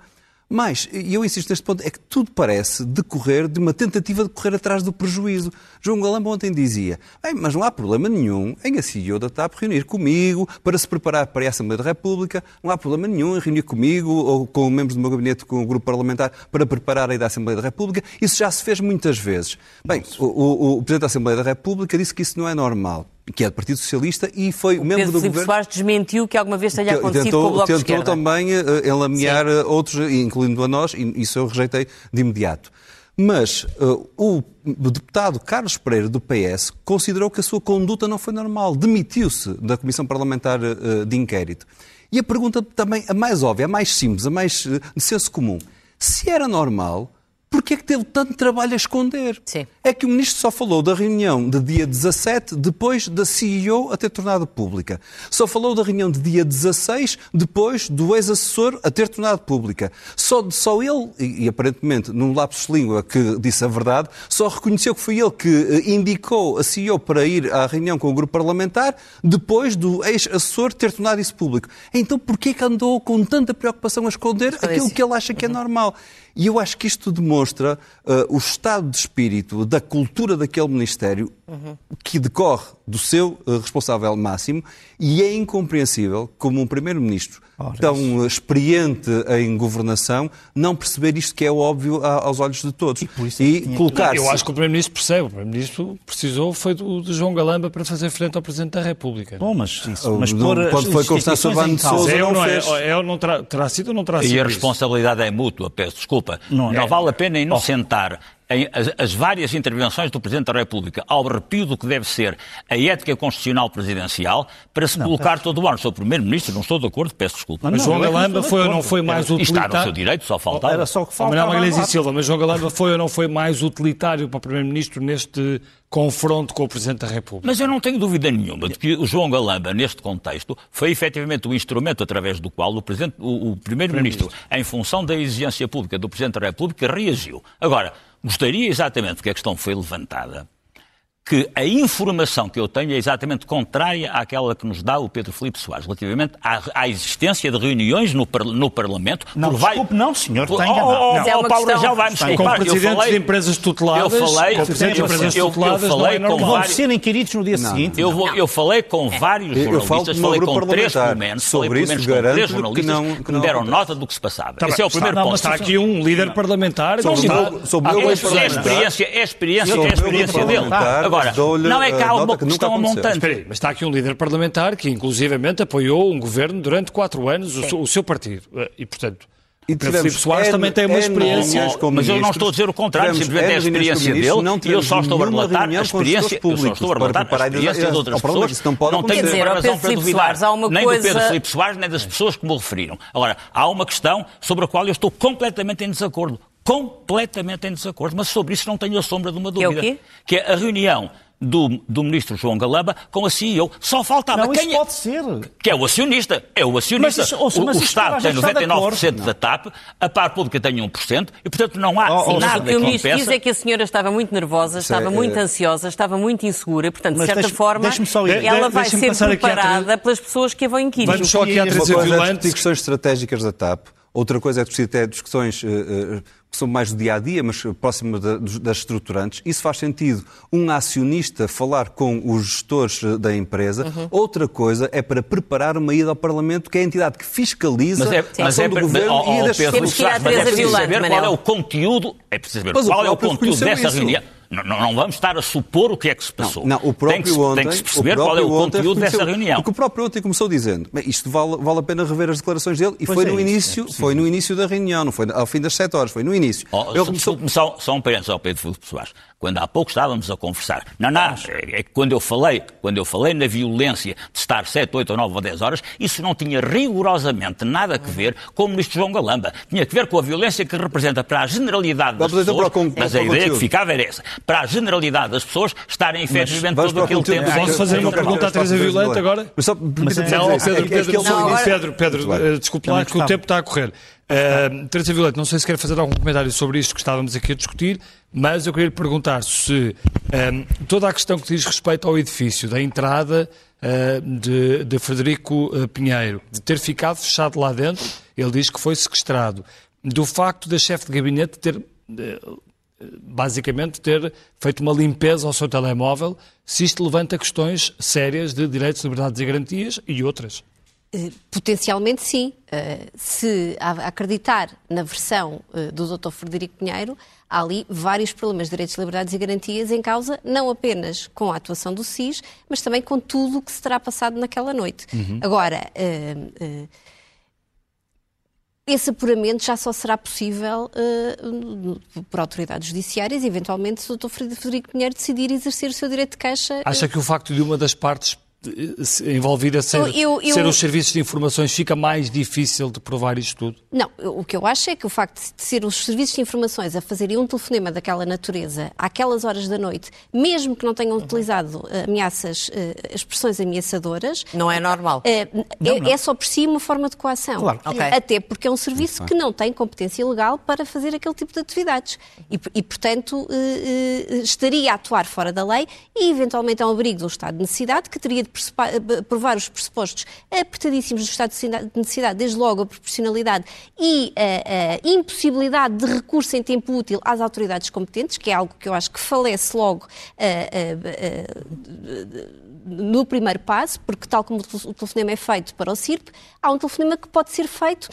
Mas, e eu insisto neste ponto, é que tudo parece decorrer de uma tentativa de correr atrás do prejuízo. João Galamba ontem dizia, mas não há problema nenhum em a CEO da TAP reunir comigo para se preparar para a Assembleia da República, não há problema nenhum em reunir comigo ou com membros do meu gabinete, com o grupo parlamentar, para preparar a ida à Assembleia da República. Isso já se fez muitas vezes. Bem, o, o, o Presidente da Assembleia da República disse que isso não é normal que é do Partido Socialista e foi o membro Pedro do Filipe governo... Soares desmentiu que alguma vez tenha acontecido tentou, com o Bloco tentou de Esquerda. também uh, enlamear Sim. Eh, outros, incluindo a nós, e isso eu rejeitei de imediato. Mas uh, o deputado Carlos Pereira, do PS, considerou que a sua conduta não foi normal. Demitiu-se da Comissão Parlamentar uh, de Inquérito. E a pergunta também, a mais óbvia, a mais simples, a mais uh, de senso comum. Se era normal, Porquê é que teve tanto trabalho a esconder? Sim. É que o Ministro só falou da reunião de dia 17, depois da CEO a ter tornado pública. Só falou da reunião de dia 16, depois do ex-assessor a ter tornado pública. Só, só ele, e, e aparentemente num lapso de língua que disse a verdade, só reconheceu que foi ele que eh, indicou a CEO para ir à reunião com o grupo parlamentar, depois do ex-assessor ter tornado isso público. Então porquê que andou com tanta preocupação a esconder aquilo que ele acha que é normal? E eu acho que isto demonstra uh, o estado de espírito da cultura daquele Ministério uhum. que decorre do seu uh, responsável máximo e é incompreensível como um Primeiro-Ministro tão isso. experiente em governação não perceber isto que é óbvio aos olhos de todos. E, e colocar Eu acho que o Primeiro-Ministro percebe. O Primeiro-Ministro precisou foi do, de João Galamba para fazer frente ao Presidente da República. Bom, mas, isso, mas por quando foi Constância Urbano de Sousa é, não, não é, é, não terá, terá sido ou não terá sido E a responsabilidade isso? é mútua, peço desculpa. Não, não é. vale a pena inocentar as, as, várias intervenções do Presidente da República ao arrepio do que deve ser a ética constitucional presidencial para se não, colocar todo o ano. Sou Primeiro-Ministro, não estou de acordo, peço desculpa. Mas João Galamba foi ou não foi mais utilitário? Está no seu direito, só faltava. Era só o que faltava. Manuel Magalhães e Silva, mas João Galamba foi ou não foi mais utilitário para o Primeiro-Ministro neste confronto com o Presidente da República? Mas eu não tenho dúvida nenhuma de que o João Galamba, neste contexto, foi efetivamente o instrumento através do qual o, o, o Primeiro-Ministro, em função da exigência pública do Presidente da República, reagiu. Agora, Gostaria exatamente que a questão foi levantada que a informação que eu tenho é exatamente contrária àquela que nos dá o Pedro Filipe Soares, relativamente à, à existência de reuniões no, no Parlamento. Não, por desculpe, vai... não, senhor, tem oh, oh, oh, oh, Paulo Rangel vai-me desculpar. Com presidentes falei... de empresas tuteladas, eu falei, com presidentes de empresas tuteladas, eu, eu falei não é com vários... serem inquiridos no dia não, seguinte. Eu, vou, eu falei com vários eu, jornalistas, falei com três momentos, sobre isso, com três jornalistas que, não, que, me deram nota do que se passava. Tá Esse é o primeiro ponto. Mas está aqui um líder parlamentar. Sobre o É experiência, é experiência, é experiência dele. Agora, não é que há uma questão montante. Espera aí, mas está aqui um líder parlamentar que, inclusivamente, apoiou um governo durante quatro anos, o, o seu partido. Eh, e, portanto, e Pedro Filipe Soares também tem uma experiência. Mas eu não estou a dizer o contrário, simplesmente é a experiência dele e eu só estou a relatar a experiência, eu só estou a relatar a experiência de outras pessoas. Isso não, não tenho dizer, razão para duvidar nem do Pedro Filipe Soares, nem das pessoas que me referiram. Agora, há uma questão sobre a qual eu estou completamente em desacordo. Completamente em desacordo, mas sobre isso não tenho a sombra de uma dúvida. Que é o quê? Que é a reunião do, do ministro João Galamba com a CEO. Só faltava não, quem é? pode ser. Que é o acionista. É o acionista. Mas, ouça, o, o Estado tem 99% da TAP, a par pública tem 1%, e portanto não há oh, oh, nada que O que o ministro diz é que a senhora estava muito nervosa, estava muito ansiosa, estava muito insegura, portanto, de certa deixe, forma, ela vai ser preparada pelas pessoas que a vão inquirir. Vamos só aqui à Teresa Violante. questões estratégicas da TAP. Outra coisa é ter discussões uh, uh, que são mais do dia a dia, mas próximo das estruturantes. Isso faz sentido um acionista falar com os gestores eh, da empresa. Uhum. Outra coisa é para preparar uma ida ao Parlamento, que é a entidade que fiscaliza mas é, a ação é, do governo e das Pedro, Temos que ir à Teresa é Violante, saber qual é o conteúdo, é preciso saber mas qual é o conteúdo dessa reunião. Não, não, vamos estar a supor o que é que se passou. Não, não o próprio tem que, ontem, tem que se perceber qual é o conteúdo dessa reunião. Porque o próprio ontem começou dizendo, isto vale, vale a pena rever as declarações dele, e foi, é no início, é foi no início da reunião, não foi ao fim das sete horas, foi no início. Oh, Ele começou... só, só um parênteses ao Pedro Filipe Soares quando há pouco estávamos a conversar. Não, não, é, é que quando eu falei, quando eu falei na violência de estar 7, 8 ou 9 ou 10 horas, isso não tinha rigorosamente nada a ver com o ministro João Galamba. Tinha que ver com a violência que representa para a generalidade das Vamos pessoas, então mas a ideia que ficava era essa, para a generalidade das pessoas estarem efetivamente todo aquele tempo... Posso fazer uma pergunta à Teresa Violante agora? Mas só, mas, não, Pedro, Pedro, Pedro, Pedro, desculpe lá que o tempo está a correr. Uh, Teresa Violante, não sei se quer fazer algum comentário sobre isto que estávamos aqui a discutir, mas eu queria lhe perguntar se um, toda a questão que diz respeito ao edifício, da entrada uh, de, de, Frederico Pinheiro, de ter ficado fechado lá dentro, ele diz que foi sequestrado, do facto da chefe de gabinete ter, uh, basicamente, ter feito uma limpeza ao seu telemóvel, se isto levanta questões sérias de direitos, liberdades e garantias e outras. Eh, potencialmente sim. Eh, se acreditar na versão eh, do Dr. Frederico Pinheiro, há ali vários problemas de direitos, liberdades e garantias em causa, não apenas com a atuação do SIS, mas também com tudo o que se terá passado naquela noite. Uhum. Agora, esse apuramento já só será possível por autoridades judiciárias e, eventualmente, se o Dr. Frederico Pinheiro decidir exercer o seu direito de queixa. Acha que o facto de uma das partes envolvida ser, eu, eu, ser os serviços de informações, fica mais difícil de provar isto tudo? Não, o que eu acho é que o facto de ser os serviços de informações a fazerem um telefonema daquela natureza àquelas horas da noite, mesmo que não tenham utilizado eh, ameaças, uh, expressões ameaçadoras... Não é normal. Não, é, não. é, só por si uma forma de coação. Claro. Okay. Até porque é um serviço que não tem competência legal para fazer aquele tipo de atividades. E, e portanto, estaria a atuar fora da lei e, eventualmente, é um abrigo de um estado de necessidade que teria de provar os pressupostos apertadíssimos do estado de necessidade, desde logo a proporcionalidade e a, a, impossibilidade de recurso em tempo útil às autoridades competentes, que é algo que eu acho que falece logo no primeiro passo, porque tal como o telefonema é feito para o CIRP, há um telefonema que pode ser feito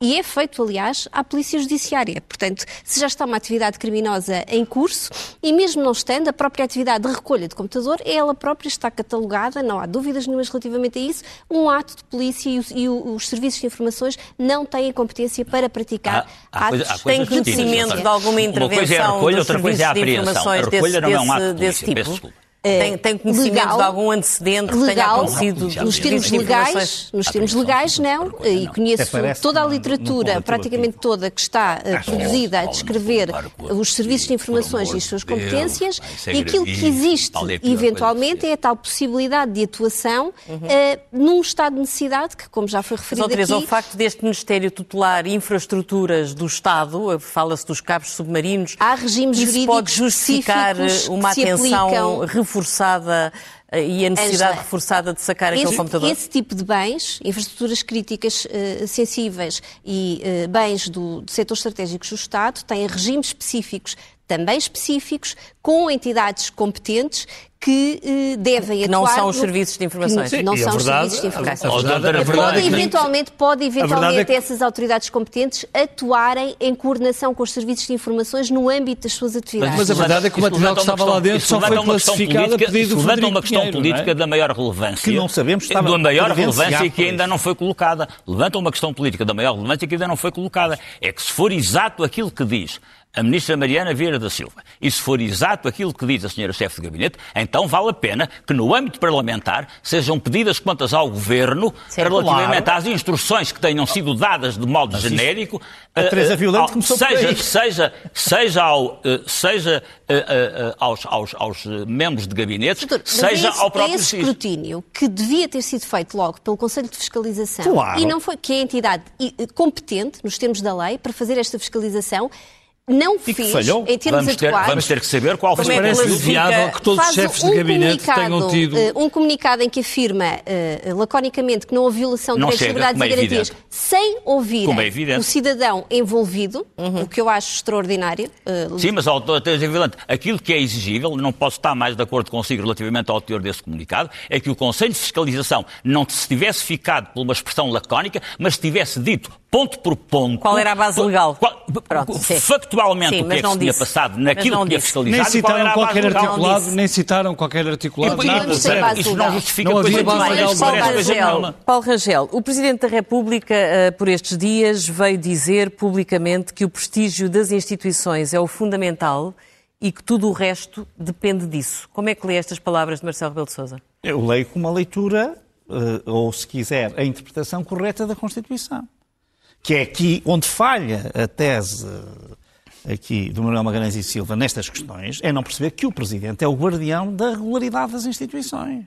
e é feito, aliás, à Polícia Judiciária. Portanto, se já está uma atividade criminosa em curso, e mesmo não estando, a própria atividade de recolha de computador, ela própria está catalogada, não há dúvidas nenhumas relativamente a isso, um ato de polícia e, os, e os serviços de informações não têm competência para praticar há, há atos. Coisa, Tem conhecimento de alguma intervenção uma coisa é a recolha, outra coisa é a apreensão. A recolha desse, não é um ato de polícia, desse tipo. É, tem, tem conhecimento legal, de algum antecedente legal, que tenha acontecido? Nos termos legais, nos termos legais não, e conheço toda a literatura, praticamente toda, que está uh, produzida a descrever os serviços de informações e as suas competências, e aquilo que existe, eventualmente, é a tal possibilidade de atuação uh, num estado de necessidade, que, como já foi referido Mas, aqui... o facto deste Ministério tutelar infraestruturas do Estado, fala-se dos cabos submarinos, há regimes isso pode justificar uma atenção reforçada reforçada eh, e a necessidade Angela, reforçada de sacar esse, aquele computador? Esse tipo de bens, infraestruturas críticas uh, sensíveis e uh, bens do, setor estratégicos do Estado, têm regimes específicos também específicos, com entidades competentes que eh, devem que não atuar... Não são os serviços de informações. Sim, não são verdade, os serviços de informações. A, verdade, a verdade, pode, é eventualmente, pode eventualmente é que... essas autoridades competentes atuarem em coordenação com os serviços de informações no âmbito das suas atividades. Mas, mas a verdade é que o material que estava lá dentro só foi classificado a pedido do levanta uma questão Pinheiro, política é? da maior relevância. Que não sabemos estava Da maior relevância e que ainda não foi colocada. Levanta uma questão política da maior relevância que ainda não foi colocada. É que se for exato aquilo que diz a ministra Mariana Vieira da Silva, e se for exato aquilo que diz a senhora chefe de gabinete, então vale a pena que no âmbito parlamentar sejam pedidas contas ao governo Sim, relativamente claro. às instruções que tenham sido dadas de modo Mas genérico. A Teresa uh, Violante começou seja, por seja, seja, ao, uh, seja aos, aos, aos, membros de gabinete, Doutor, seja esse, ao próprio esse escrutínio que devia ter sido feito logo pelo Conselho de Fiscalização claro. e não foi que é a entidade competente nos termos da lei para fazer esta fiscalização não e fez, falhou. em termos vamos ter, atuais... Vamos ter que saber qual foi é parece viável que todos os chefes um de gabinete tenham tido... Uh, um comunicado em que afirma uh, laconicamente que não houve violação de direitos, liberdades e é garantias, sem ouvir é o cidadão envolvido, uhum. o que eu acho extraordinário. Uh, Sim, mas, Vilante, aquilo que é exigível, não posso estar mais de acordo consigo relativamente ao teor desse comunicado, é que o Conselho de Fiscalização não se tivesse ficado por uma expressão lacónica, mas tivesse dito ponto por ponto... Qual era a base legal? Qual, Pronto, factualmente Sim, o que é que se tinha passado naquilo que tinha fiscalizado. Nem citaram qualquer articulado, nem citaram qualquer articulado. E, nada, zero. Isso não justifica não havia base legal. Paulo Rangel, Paulo Rangel, o Presidente da República, uh, por estes dias, veio dizer publicamente que o prestígio das instituições é o fundamental e que tudo o resto depende disso. Como é que lê estas palavras de Marcelo Rebelo de Sousa? Eu leio com uma leitura, uh, ou se quiser, a interpretação correta da Constituição. Que é aqui onde falha a tese aqui do Manuel Magalhães e Silva nestas questões é não perceber que o Presidente é o guardião da regularidade das instituições.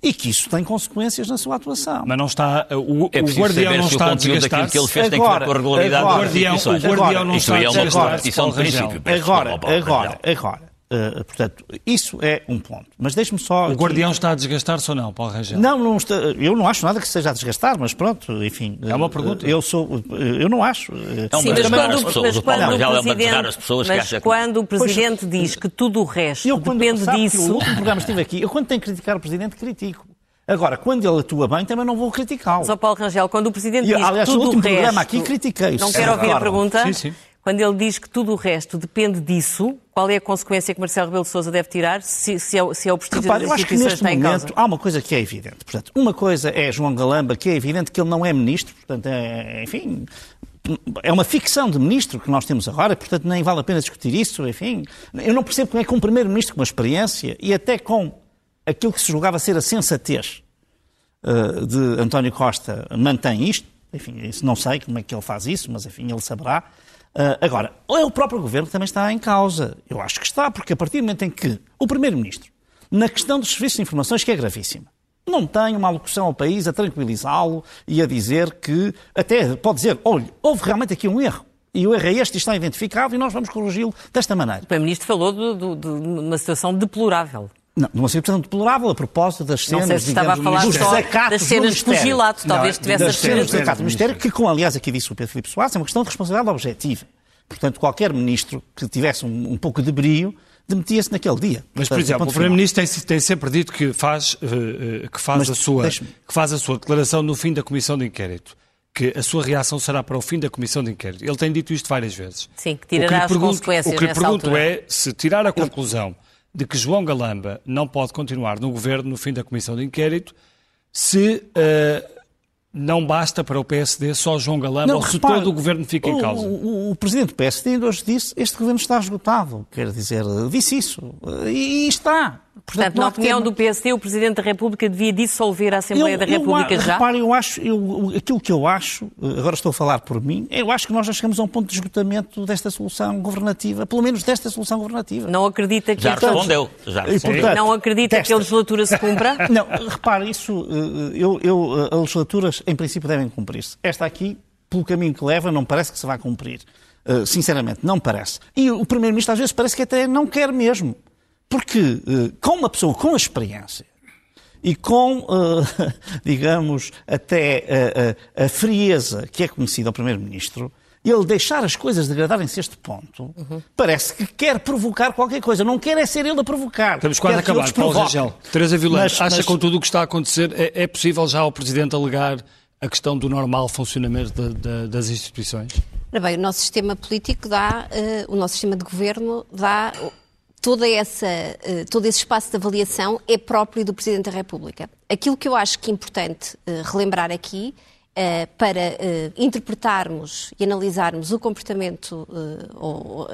E que isso tem consequências na sua atuação. Mas não está. O, é o guardião não está a desgastar. que ele fez tem que ver com a regularidade agora, das instituições. O guardião não está a desgastar. Isso é um princípio. Agora, agora, agora. Uh, portanto, isso é um ponto. Mas deixe-me só. O aqui... Guardião está a desgastar-se ou não, Paulo Rangel? Não, não está... eu não acho nada que seja a desgastar, mas pronto, enfim. É uma pergunta. Eu sou. Eu não acho. Não, Sim, mas, quando, mas quando, o Presidente, mas quando o Presidente diz que tudo o resto eu, depende disso. o último programa estive aqui, eu quando tenho que criticar o Presidente, critico. Agora, quando ele atua bem, também não vou criticá-lo. Só Paulo Rangel, quando o Presidente diz aliás, que tudo o último o resto... programa aqui critiquei. Não quero ouvir a pergunta? Sim, sim. Quando ele diz que tudo o resto depende disso, qual é a consequência que Marcelo Rebelo de Sousa deve tirar se, se, é, se é o prestígio Repare, das instituições está em momento, Há uma coisa que é evidente. Portanto, uma coisa é João Galamba, que é evidente que ele não é ministro, portanto, é, enfim, é uma ficção de ministro que nós temos agora, portanto nem vale a pena discutir isso, enfim. Eu não percebo como é que um primeiro-ministro com uma experiência e até com aquilo que se julgava ser a sensatez uh, de António Costa mantém isto. Enfim, isso não sei como é que ele faz isso, mas enfim, ele saberá. Uh, agora, é o próprio governo que também está em causa. Eu acho que está, porque a partir do momento em que o Primeiro-Ministro, na questão dos serviços de informações, que é gravíssima, não tem uma alocução ao país a tranquilizá-lo e a dizer que, até pode dizer, olha, houve realmente aqui um erro. E o erro é este, está identificado e nós vamos corrigi-lo desta maneira. O Primeiro-Ministro falou de, de, de, uma situação deplorável. Não, de uma situação deplorável a propósito das cenas, não sei se estava digamos, a falar dos só das cenas de fugilato, talvez não, tivesse das cenas do desacato do Ministério, que, como aliás aqui disse o Pedro Filipe Soares, é uma questão de responsabilidade objetiva. Portanto, qualquer ministro que tivesse um, um pouco de brio demetia-se naquele dia. Mas, por exemplo, o Primeiro-Ministro tem, tem, sempre dito que faz, uh, que, faz a sua, que faz a sua declaração no fim da comissão de inquérito que a sua reação será para o fim da comissão de inquérito. Ele tem dito isto várias vezes. Sim, que tirará que as pergunto, consequências O que lhe pergunto altura. é se tirar a conclusão de que João Galamba não pode continuar no governo no fim da comissão de inquérito, se uh, não basta para o PSD só João Galamba não, ou se repare, todo o governo fica em causa? O, o, o, presidente do PSD hoje disse este governo está esgotado. Quer dizer, disse isso. E, e está. Portanto, na opinião do PSD, o Presidente da República devia dissolver a Assembleia eu, da República eu, já? Repare, eu acho, eu, aquilo que eu acho, agora estou a falar por mim, eu acho que nós já chegamos a um ponto de esgotamento desta solução governativa, pelo menos desta solução governativa. Não acredita que... Já respondeu. Já respondeu. Portanto, não acredita desta... que a legislatura se cumpra? Não, repare, isso, eh, eu, eu, as legislaturas, em princípio, devem cumprir-se. Esta aqui, pelo caminho que leva, não parece que se vai cumprir. Uh, sinceramente, não parece. E o Primeiro-Ministro, às vezes, parece que até não quer mesmo. Porque eh, com uma pessoa com experiência e com, eh, digamos, até eh, a frieza que é conhecida ao Primeiro-Ministro, ele deixar as coisas degradarem-se a este ponto, uhum. parece que quer provocar qualquer coisa. Não quer é ser ele a provocar. Estamos quase a acabar. Paulo Rangel. Teresa Vilante, acha mas... com tudo o que está a acontecer, é, é, possível já o Presidente alegar a questão do normal funcionamento de, de, das instituições? Bem, o nosso sistema político dá, uh, o nosso sistema de governo dá toda essa, eh, todo esse espaço de avaliação é próprio do Presidente da República. Aquilo que eu acho que é importante eh, relembrar aqui Uh, para interpretarmos e analisarmos o comportamento, ou,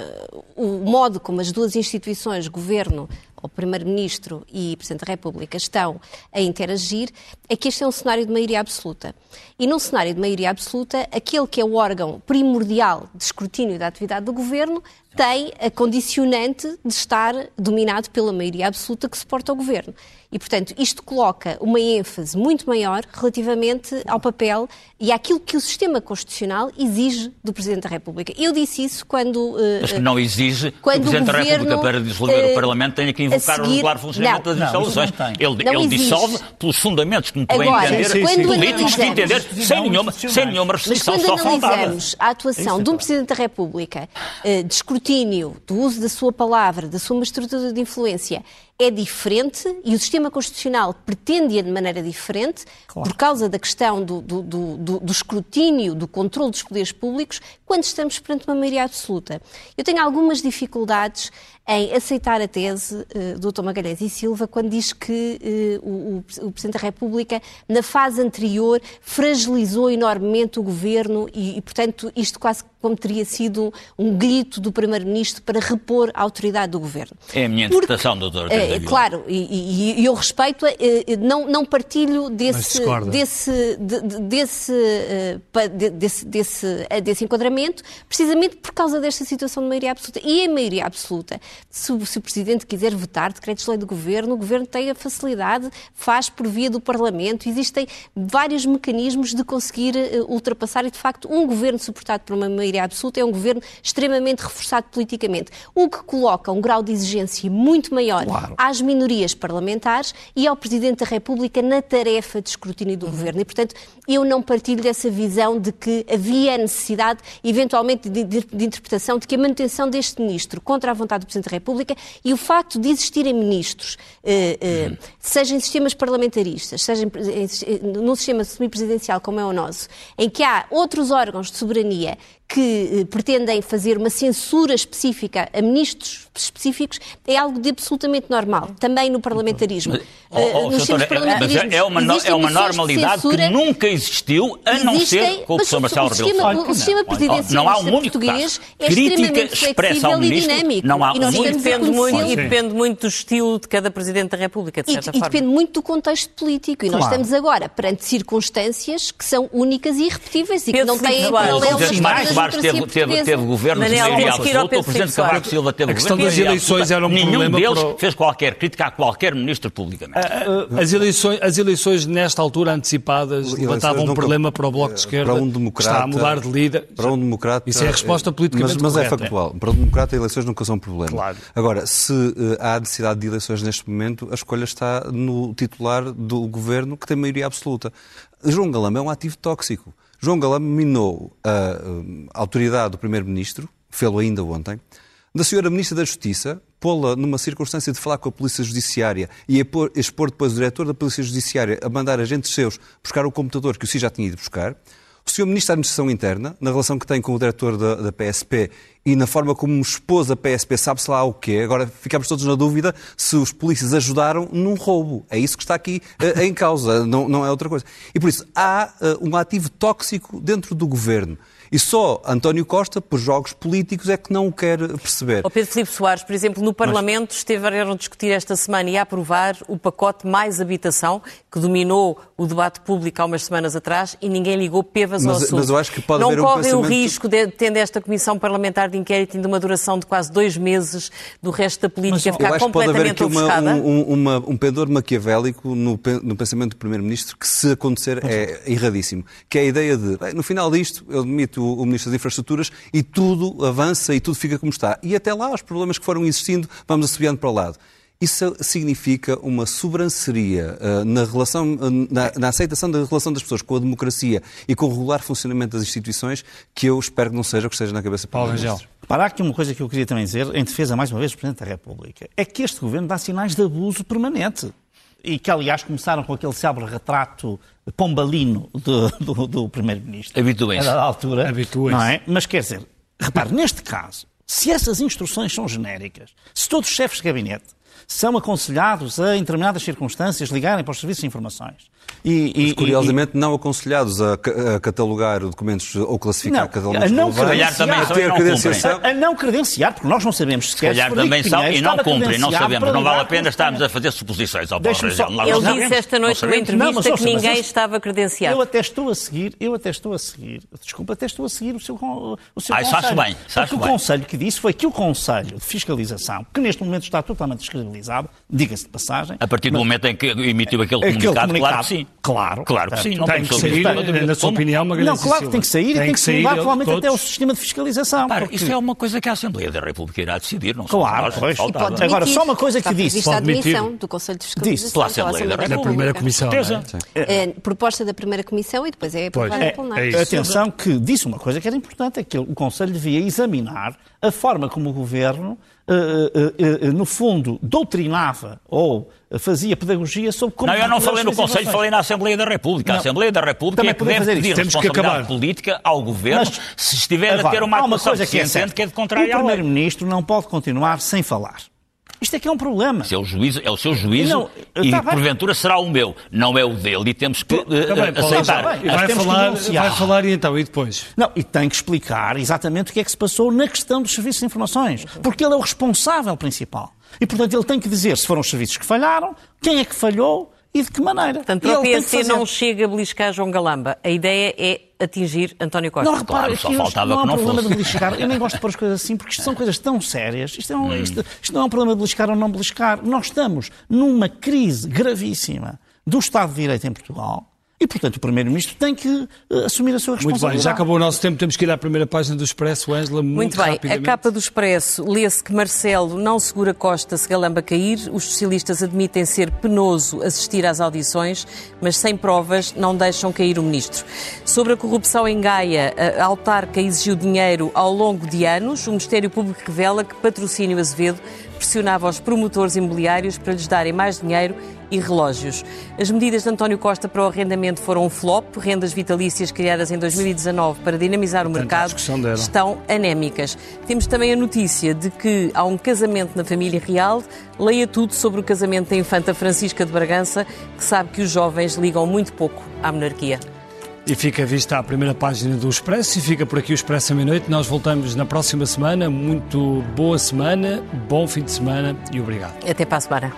o modo como as duas instituições, Governo, o Primeiro-Ministro e Presidente da República, estão a interagir, é que este é um cenário de maioria absoluta. E num cenário de maioria absoluta, aquele que é o órgão primordial de escrutínio da atividade do Governo tem a condicionante de estar dominado pela maioria absoluta que suporta o Governo. E, portanto, isto coloca uma ênfase muito maior relativamente ao papel e àquilo que o sistema constitucional exige do Presidente da República. Eu disse isso quando. Uh, Mas que não exige quando que o Presidente governo, da República, para dissolver uh, o Parlamento, tenha que invocar seguir, o regular funcionamento não, das instalações. Ele, ele dissolve pelos fundamentos que me bem entender, sim, sim, políticos que entender, sem nenhuma, sem nenhuma restrição, Mas quando analisamos a atuação de um Presidente da República, uh, escrutínio, do uso da sua palavra, da sua estrutura de influência, é diferente e o sistema constitucional pretende-a de maneira diferente claro. por causa da questão do, do, do, do, escrutínio, do controle dos poderes públicos, quando estamos perante uma maioria absoluta. Eu tenho algumas dificuldades em aceitar a tese uh, do Dr. Magalhães e Silva quando diz que uh, o, o, Presidente da República, na fase anterior, fragilizou enormemente o governo e, e portanto, isto quase como teria sido um grito do Primeiro-Ministro para repor a autoridade do governo. É a minha interpretação, Porque, doutor. Uh, claro, e, e, eu respeito, uh, não, não partilho desse, desse, de, desse, uh, desse, desse, desse enquadramento, precisamente por causa desta situação de maioria absoluta. E a maioria absoluta se o, se o Presidente quiser vetar decretos-lei de governo, o Governo tem a facilidade, faz por via do Parlamento. Existem vários mecanismos de conseguir uh, ultrapassar e, de facto, um governo suportado por uma maioria absoluta é um governo extremamente reforçado politicamente, o que coloca um grau de exigência muito maior claro. às minorias parlamentares e ao Presidente da República na tarefa de escrutínio do uhum. governo. E, portanto, eu não partilho dessa visão de que havia necessidade, eventualmente, de, de, de interpretação de que a manutenção deste ministro contra a vontade do Presidente da República e o facto de existirem ministros, eh, eh, seja em sistemas parlamentaristas, seja em, em, num sistema semipresidencial como é o nosso, em que há outros órgãos de soberania que pretendem fazer uma censura específica a ministros específicos é algo de absolutamente normal, também no parlamentarismo. Mas, oh, oh, nos parlamentarismos é uma, é uma normalidade que nunca existiu, a não ser com o professor Marcelo Rebelo O sistema presidencial não há um português é extremamente flexível e dinâmico. Não há um e nós depende muito, e depende muito do estilo de cada Presidente da República, de certa e, forma. E depende muito do contexto político. E claro. nós estamos agora perante circunstâncias que são únicas e irrepetíveis e que não têm paralelos Marcos Soares teve, teve, teve governo de maioria absoluta, o Presidente Cavaco Silva teve governo das eleições era um Nenhum deles fez qualquer crítica a qualquer ministro publicamente. As eleições, as eleições nesta altura antecipadas levantavam um problema para o Bloco de Esquerda, para um democrata, está a mudar de líder. Para um democrata... Isso é a resposta politicamente Mas, mas é factual. Para um democrata, eleições nunca são um problema. Claro. Agora, se uh, há necessidade de eleições neste momento, a escolha está no titular do governo que tem maioria absoluta. João Galamba é um ativo tóxico. João Galamba minou a, a autoridade do Primeiro-Ministro, fê-lo ainda ontem, da senhora Ministra da Justiça, pô-la numa circunstância de falar com a Polícia Judiciária e expor depois o diretor da Polícia Judiciária a mandar agentes seus buscar o computador que o SI já tinha ido buscar. O Sr. Ministro da Administração Interna, na relação que tem com o diretor da, da PSP e na forma como expôs a PSP, sabe-se lá o quê? Agora ficamos todos na dúvida se os polícias ajudaram num roubo. É isso que está aqui uh, em causa, não, não é outra coisa. E por isso, há uh, um ativo tóxico dentro do governo. E só António Costa, por jogos políticos, é que não o quer perceber. O Pedro Filipe Soares, por exemplo, no Parlamento Mas... estiveram a discutir esta semana e a aprovar o pacote Mais Habitação, que dominou o debate público há umas semanas atrás e ninguém ligou pevas mas, ao assunto. Mas eu acho que pode não haver um correm pensamento... o risco, de, tendo esta comissão parlamentar de inquérito de uma duração de quase dois meses do resto da política mas, ficar completamente ofuscada? Uma, um, uma, um pendor maquiavélico no, no pensamento do Primeiro-Ministro que, se acontecer, é erradíssimo. Que é a ideia de, bem, no final disto, eu demito o, o Ministro das Infraestruturas e tudo avança e tudo fica como está. E até lá, os problemas que foram existindo, vamos assobiando para o lado. Isso significa uma sobranceria uh, na, relação, uh, na, na, aceitação da relação das pessoas com a democracia e com o regular funcionamento das instituições que eu espero que não seja o que esteja na cabeça Paulo Rangel. Para aqui uma coisa que eu queria também dizer, em defesa mais uma vez do Presidente da República, é que este governo dá sinais de abuso permanente. E que, aliás, começaram com aquele célebre retrato pombalino do, do, do Primeiro-Ministro. Habituem-se. A altura. Habituem-se. Não é? Mas quer dizer, repare, neste caso, se essas instruções são genéricas, se todos os chefes de gabinete são aconselhados a, em determinadas circunstâncias, ligarem para os serviços de informações. E, e, Mas, curiosamente, e, não aconselhados a, a, catalogar documentos ou classificar não, a não credenciar, também são ter credenciação. A, a, não credenciar, porque nós não sabemos sequer. Se calhar também são e não cumprem, não sabemos. Não vale a pena estarmos a fazer suposições ao Paulo Ele disse esta noite numa entrevista não, que ninguém mas, estava credenciado. Eu até estou a seguir, eu até estou a seguir, desculpa, até estou a seguir o seu, o seu Ai, conselho. bem, porque bem. o conselho que disse foi que o Conselho de Fiscalização, que neste momento está totalmente descredibilizado, diga-se de passagem. A partir do mas, momento em que emitiu aquele, aquele comunicado, comunicado, claro que sim. Claro. Claro que sim. Não tem que sair, na sua opinião, Magalhães Não, claro que tem que sair e tem que, sair, provavelmente até o sistema de fiscalização. Para, porque... Isso é uma coisa que a Assembleia da República irá decidir, não Claro. Agora, só uma coisa que disse. Está a admissão do Conselho de Fiscalização. Disse. Pela Assembleia da República. Da primeira comissão. É? Proposta da primeira comissão e depois é aprovada é, plenário. É Atenção que disse uma coisa que era importante, é que o Conselho devia examinar a forma como o Governo no fundo, doutrinava ou fazia pedagogia sobre como... Não, eu não falei no Conselho, falei na Assembleia da República. Não. A Assembleia da República Também é que deve fazer pedir Temos responsabilidade política ao Governo Mas, se estiver a ter uma uma que, é que é de contrário O Primeiro-Ministro não pode continuar sem falar. Isto é que é um problema. é o, juízo, é o seu juízo não, e, tá porventura, será o meu. Não é o dele e temos que uh, tá aceitar. Tá vai, falar, vai falar e então, e depois? Não, e tem que explicar exatamente o que é que se passou na questão dos serviços de informações. Porque ele é o responsável principal. E, portanto, ele tem que dizer se foram os serviços que falharam, quem é que falhou e de que maneira. Portanto, o PSD não chega a beliscar João Galamba. A ideia é atingir António Costa. Não, repara, claro, só faltava não há que não problema fosse. de beliscar. Eu nem gosto de pôr as coisas assim, porque isto são coisas tão sérias. Isto, é um, hum. isto, isto não é um problema de beliscar ou não beliscar. Nós estamos numa crise gravíssima do Estado de Direito em Portugal e, portanto, o Primeiro-Ministro tem que uh, assumir a sua responsabilidade. Muito bem, já acabou o nosso tempo, temos que ir à primeira página do Expresso, Ângela, muito, muito bem, a capa do Expresso lê-se que Marcelo não segura Costa se Galamba cair, os socialistas admitem ser penoso assistir às audições, mas sem provas não deixam cair o Ministro. Sobre a corrupção em Gaia, a autarca exigiu dinheiro ao longo de anos, o Ministério Público revela que Patrocínio Azevedo pressionava os promotores imobiliários para lhes darem mais dinheiro e relógios. As medidas de António Costa para o arrendamento foram um flop. Rendas vitalícias criadas em 2019 para dinamizar o mercado estão anémicas. Temos também a notícia de que há um casamento na família real. Leia tudo sobre o casamento da infanta Francisca de Bragança, que sabe que os jovens ligam muito pouco à monarquia. E fica vista a primeira página do Expresso e fica por aqui o Expresso à meia-noite. Nós voltamos na próxima semana. Muito boa semana, bom fim de semana e obrigado. Até para a semana.